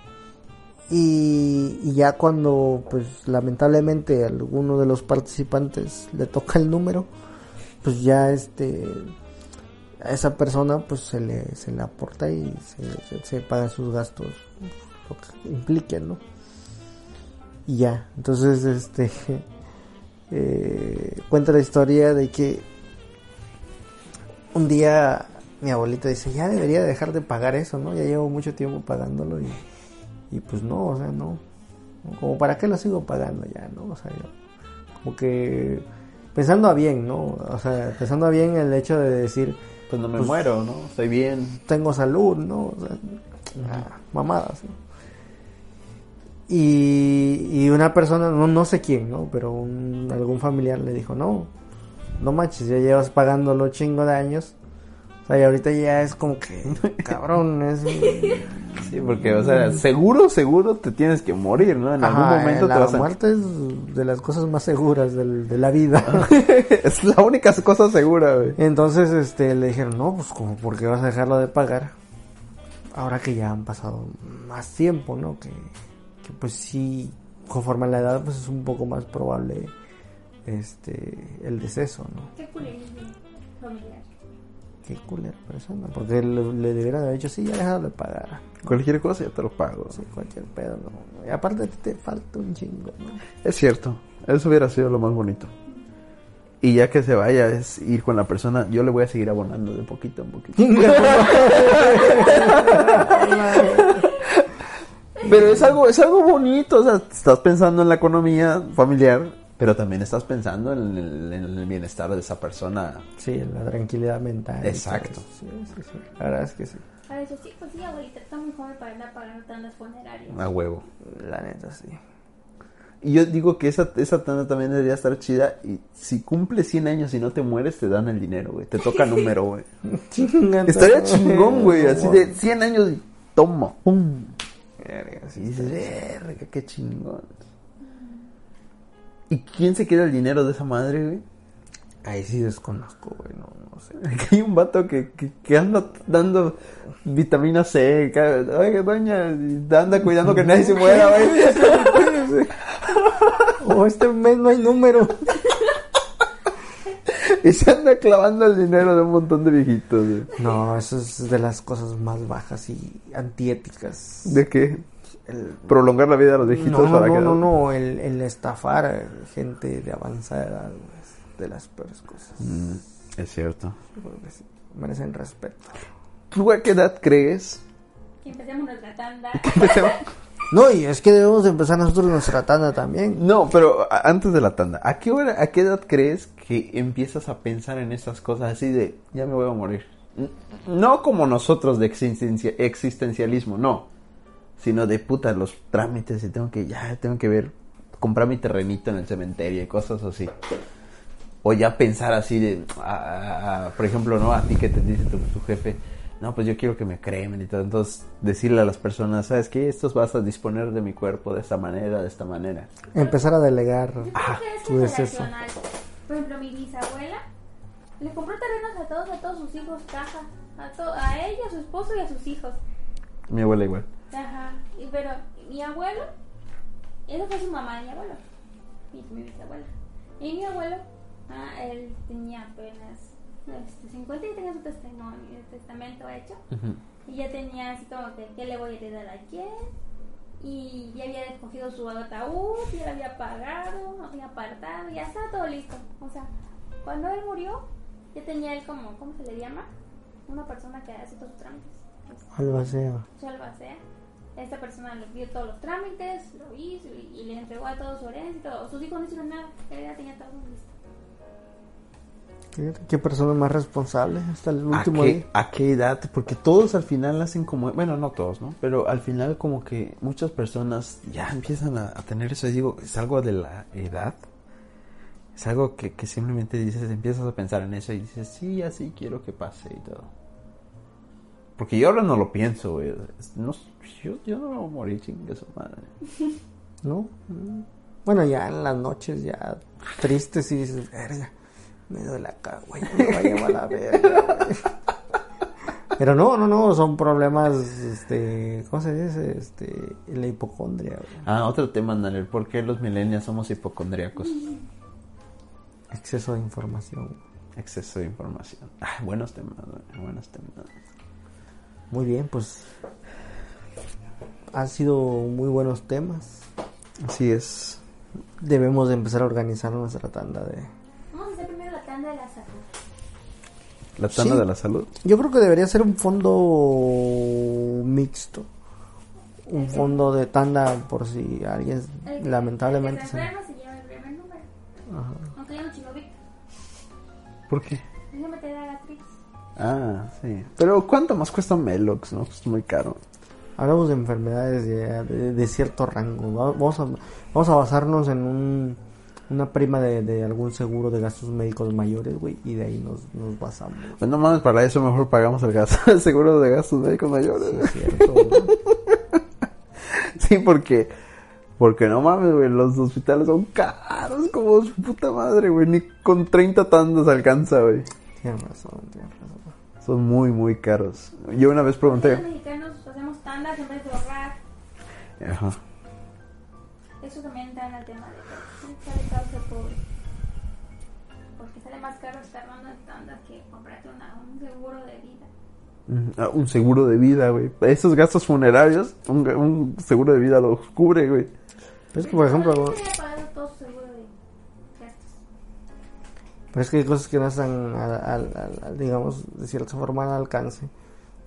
Speaker 1: y, y ya cuando pues lamentablemente a alguno de los participantes le toca el número pues ya este a esa persona pues se le, se le aporta y se, se, sus gastos lo que impliquen no y ya entonces este [laughs] eh, cuenta la historia de que un día mi abuelita dice, ya debería dejar de pagar eso, ¿no? Ya llevo mucho tiempo pagándolo y, y pues no, o sea, no. Como para qué lo sigo pagando ya, ¿no? O sea, yo- como que pensando a bien, ¿no? O sea, pensando a bien el hecho de decir,
Speaker 3: Pues no me
Speaker 1: Pues-
Speaker 3: muero, ¿no? Estoy bien.
Speaker 1: tengo salud, ¿no? O sea, ah, mamadas, ¿no? Y, y una persona, no, no sé quién, ¿no? Pero un- algún familiar le dijo, no, no manches, ya llevas pagándolo chingo de años. O sea, y ahorita ya es como que, [laughs] cabrón, es...
Speaker 3: Sí, porque, o sea, seguro, seguro te tienes que morir, ¿no? En algún momento
Speaker 1: la
Speaker 3: te vas a...
Speaker 1: muerte es de las cosas más seguras del- de la vida. [laughs]
Speaker 3: es la única cosa segura, güey.
Speaker 1: Entonces, este, le dijeron, no, pues como, ¿por qué vas a dejarlo de pagar? Ahora que ya han pasado más tiempo, ¿no? Que, que pues sí, conforme a la edad, pues es un poco más probable, este, el deceso, ¿no?
Speaker 2: Qué culerismo familiar.
Speaker 1: Qué culera persona, porque le, le debieron haber dicho, sí, ya déjalo de pagar.
Speaker 3: Cualquier cosa ya te lo pago.
Speaker 1: Sí, cualquier pedo, ¿no? Y aparte te falta un chingo, ¿no?
Speaker 3: Es cierto. Eso hubiera sido lo más bonito. Y ya que se vaya, es ir con la persona. Yo le voy a seguir abonando de poquito en poquito. [laughs] [laughs] Pero es algo, es algo bonito. O sea, estás pensando en la economía familiar, pero también estás pensando en el, en el bienestar de esa persona.
Speaker 1: Sí, la tranquilidad mental.
Speaker 3: Exacto.
Speaker 1: Sí, sí, sí. La verdad es que sí.
Speaker 2: A veces sí, pues sí, abuelita, está muy joven para andar pagando tandas funerarias.
Speaker 3: A huevo.
Speaker 1: La neta, sí.
Speaker 3: Y yo digo que esa, esa tanda también debería estar chida. Y si cumples 100 años y no te mueres, te dan el dinero, güey. Te toca [laughs] número, güey. Estaría chingón, güey. Así de 100 años y toma, pum. Y dices, verga, qué chingón. ¿Y quién se queda el dinero de esa madre, güey?
Speaker 1: Ahí sí desconozco, güey, no, no sé. [laughs]
Speaker 3: Que hay un vato que, que, que anda dando vitamina C. que, Oiga, doña, anda cuidando que nadie se muera, güey. [laughs] [laughs]
Speaker 1: Oh, este mes no hay número.
Speaker 3: Y se anda clavando el dinero de un montón de viejitos, güey.
Speaker 1: No, eso es de las cosas más bajas y antiéticas.
Speaker 3: ¿De qué?
Speaker 1: El-
Speaker 3: Prolongar la vida de los viejitos
Speaker 1: no, no,
Speaker 3: para
Speaker 1: no,
Speaker 3: que
Speaker 1: no, no, el, el estafar a gente de avanzada edad, es de las peores cosas.
Speaker 3: Mm, es cierto.
Speaker 1: Que merecen respeto.
Speaker 3: ¿Tú a qué edad crees?
Speaker 2: Que empecemos nuestra tanda. [laughs]
Speaker 1: No, y es que debemos de empezar nosotros nuestra tanda también.
Speaker 3: No, pero a- antes de la tanda, ¿a qué hora, a qué edad crees que empiezas a pensar en estas cosas así de ya me voy a morir? No como nosotros de existencia- existencialismo, no, sino de puta los trámites y tengo que ya tengo que ver comprar mi terrenito en el cementerio y cosas así. O ya pensar así de, ah, por ejemplo, ¿no? A ti que te dice tu, tu jefe, no, pues yo quiero que me cremen y todo. Entonces, decirle a las personas, ¿sabes qué? Estos vas a disponer de mi cuerpo de esta manera, de esta manera.
Speaker 1: Empezar a delegar
Speaker 2: Yo creo
Speaker 3: Ah,
Speaker 2: que es generacional. Por ejemplo, mi bisabuela le compró terrenos a todos, a todos sus hijos, cajas. A, to- a ella, a su esposo y a sus hijos.
Speaker 3: Mi abuela igual.
Speaker 2: Ajá. Y, pero mi abuelo, esa fue su mamá de mi abuelo. Mi, mi bisabuela. Y mi abuelo, ah, él tenía apenas este, 50 y tenía su testimonio, testamento hecho. Y ya tenía así como que, ¿qué le voy a heredar a quién? Y ya había escogido su ataúd, ya lo había pagado, había apartado, ya estaba todo listo. O sea, cuando él murió, ya tenía él como, ¿cómo se le llama? Una persona que hace todos los trámites.
Speaker 1: Así.
Speaker 2: su albacea. Esta persona le vio todos los trámites, lo hizo y, y le entregó a todos su herencia y todo. Sus hijos no hicieron nada, él ya tenía todo listo.
Speaker 1: Fíjate, ¿Qué persona más responsable hasta el
Speaker 3: ¿A
Speaker 1: último
Speaker 3: qué,
Speaker 1: día?
Speaker 3: ¿A qué edad? Porque todos al final hacen como, bueno, no todos, ¿no? Pero al final como que muchas personas ya empiezan a, a tener eso. Y digo, es algo de la edad. Es algo que, que simplemente dices, empiezas a pensar en eso y dices, sí, así quiero que pase y todo. Porque yo ahora no lo pienso, güey. No, yo, yo no me voy a morir, chingue su madre. [laughs]
Speaker 1: ¿No? Bueno, ya en las noches ya tristes y dices, verga, me duele acá, güey, me a la verga. güey". Pero no, no, no, son problemas, este, ¿cómo se dice? Este, la hipocondria, güey.
Speaker 3: Ah, otro tema, Naler. ¿Por qué los millennials somos hipocondríacos?
Speaker 1: exceso de información.
Speaker 3: Exceso de información. Ah, buenos temas, güey, buenos temas.
Speaker 1: Muy bien, pues han sido muy buenos temas.
Speaker 3: Así es.
Speaker 1: Debemos de empezar a organizar nuestra tanda de...
Speaker 2: La tanda de la salud.
Speaker 3: La tanda
Speaker 1: Sí.
Speaker 3: de la salud.
Speaker 1: Yo creo que debería ser un fondo mixto. Un fondo de tanda por si alguien
Speaker 2: El que-
Speaker 1: lamentablemente
Speaker 2: El que
Speaker 1: se...
Speaker 2: se enferma se lleva el primer número.
Speaker 1: Ajá.
Speaker 2: Aunque yo no chico Víctor.
Speaker 3: ¿Por qué?
Speaker 2: Déjame te da Gatrix.
Speaker 3: Ah, sí. Pero ¿cuánto más cuesta Melox? No, pues muy caro.
Speaker 1: Hablamos de enfermedades de, de- de cierto rango. Va- Vamos a, vamos a basarnos en un, una prima de, de algún seguro de gastos médicos mayores, güey, y de ahí nos, nos basamos.
Speaker 3: Pues no mames, para eso mejor pagamos el gasto, [laughs] el seguro de gastos médicos mayores.
Speaker 1: Sí, es cierto, güey. [laughs]
Speaker 3: Sí, porque porque no mames, güey, los hospitales son caros como su puta madre, güey, ni con 30 tandas alcanza, güey.
Speaker 1: Tienes razón, tienes razón.
Speaker 3: Son muy muy caros. Yo una vez
Speaker 2: Los
Speaker 3: pregunté,
Speaker 2: mexicanos hacemos tandas en vez de ahorrar.
Speaker 3: ajá.
Speaker 2: Eso también está en el tema de que sale causa por. Porque sale más caro estar dando tandas que comprarte una, un seguro de vida.
Speaker 3: Ah, Un seguro de vida, güey. Esos gastos funerarios, un, un seguro de vida los cubre, güey.
Speaker 1: Pero es que, por ejemplo,
Speaker 2: Yo había pagado todo su seguro de gastos.
Speaker 1: pero es que hay cosas que no están, al, al- al- al, digamos, de cierta forma al alcance.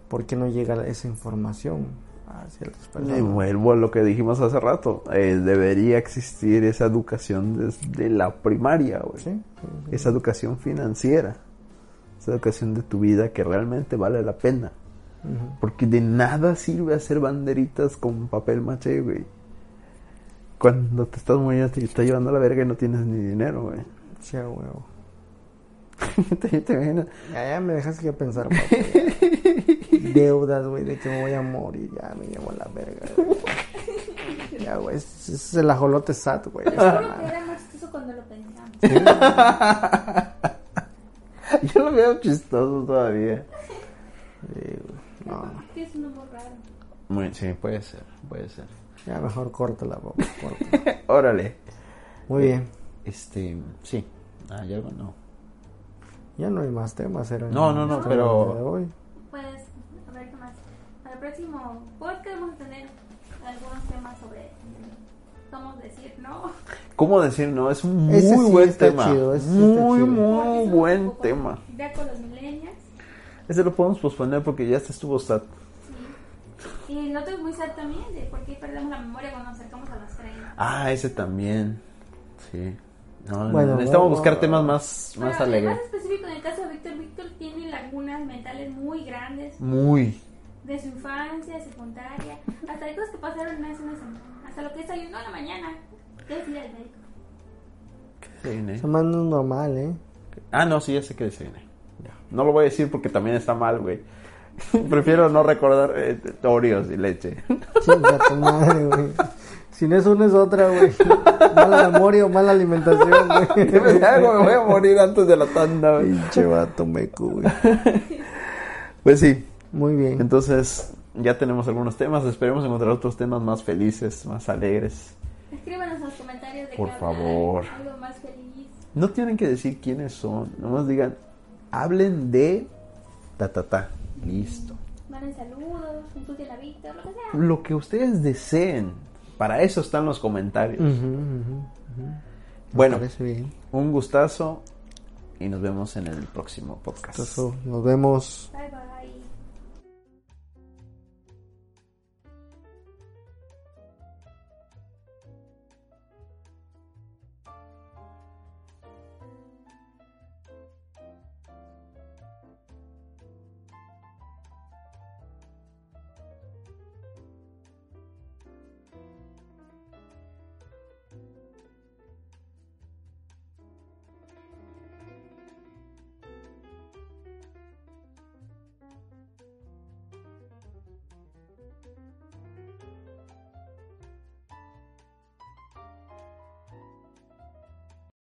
Speaker 1: ¿Por qué no llega esa información a ciertas personas?
Speaker 3: Y vuelvo a lo que dijimos hace rato. eh, debería existir esa educación desde la primaria, güey.
Speaker 1: Sí, sí, sí.
Speaker 3: Esa educación financiera. Esa educación de tu vida que realmente vale la pena. Porque de nada sirve hacer banderitas con papel maché, güey. Cuando te estás muriendo te está llevando a la verga y no tienes ni dinero, güey.
Speaker 1: Sí, huevo. [laughs]
Speaker 3: te, te imaginas?
Speaker 1: Ya, ya me dejas que pensar, papá. [laughs] Deudas, güey, de que me voy a morir. Ya me llevo a la verga. güey. [laughs] Ya, güey. Ese es el ajolote sat, güey.
Speaker 2: Juro que era más chistoso cuando lo pensamos. [laughs]
Speaker 3: Yo lo veo chistoso todavía.
Speaker 1: Sí, güey. No,
Speaker 2: Es un humor raro.
Speaker 3: Muy, sí, puede ser, puede ser.
Speaker 1: ya mejor córtala, papá. córtala. [laughs]
Speaker 3: Órale.
Speaker 1: Muy bien.
Speaker 3: Este, sí. Ah, ya no.
Speaker 1: Ya no hay más temas. Era
Speaker 3: No, no, no, pero-
Speaker 1: tema de hoy.
Speaker 2: Pues, a ver qué más. Para el próximo podcast vamos a tener algunos temas sobre cómo decir no.
Speaker 3: ¿Cómo decir no? Es un muy
Speaker 1: Ese sí
Speaker 3: buen
Speaker 1: está
Speaker 3: tema.
Speaker 1: chido, ese sí
Speaker 3: muy,
Speaker 1: está chido.
Speaker 3: Muy buen tema.
Speaker 2: Ya con los millennials.
Speaker 3: Ese lo podemos posponer porque ya se estuvo sat.
Speaker 2: Sí. Y no estoy muy sad también de por qué perdemos la memoria cuando nos acercamos a los 30.
Speaker 3: Ah, ese también. Sí. No,
Speaker 1: Bueno,
Speaker 3: necesitamos
Speaker 1: no,
Speaker 3: buscar temas más, más
Speaker 2: Bueno,
Speaker 3: alegres.
Speaker 2: Más específico en el caso de Víctor, Víctor tiene lagunas mentales muy grandes
Speaker 3: Muy.
Speaker 2: De su infancia, secundaria, hasta de cosas que pasaron hace una semana, hasta lo que es ayuno en la mañana. Debes ir al médico.
Speaker 3: Desayuné.
Speaker 1: Eso más no es normal, ¿eh?
Speaker 3: Ah, no, sí, ya sé que desayuné. No lo voy a decir porque también está mal, güey. [laughs] Prefiero no recordar eh, Oreos y leche.
Speaker 1: Chinga tu madre, güey. Si no es una es otra, güey. Mala memoria o mala alimentación, güey.
Speaker 3: ¿Qué me hago? Me voy a morir antes de la tanda, güey.
Speaker 1: Pinche vato meco, güey. [laughs]
Speaker 3: Pues sí,
Speaker 1: Muy bien.
Speaker 3: entonces ya tenemos algunos temas. Esperemos encontrar otros temas más felices, más alegres.
Speaker 2: Escríbanos en los comentarios de
Speaker 3: Por
Speaker 2: hablar,
Speaker 3: favor.
Speaker 2: Algo más feliz.
Speaker 3: No tienen que decir quiénes son. Nomás digan, hablen de ta ta ta. Listo.
Speaker 2: Manden saludos, un tuyo la Víctor, lo que sea.
Speaker 3: Lo que ustedes deseen. Para eso están los comentarios. Bueno,
Speaker 1: parece bien.
Speaker 3: un gustazo y nos vemos en el próximo podcast.
Speaker 1: Entonces, nos vemos.
Speaker 2: Bye bye.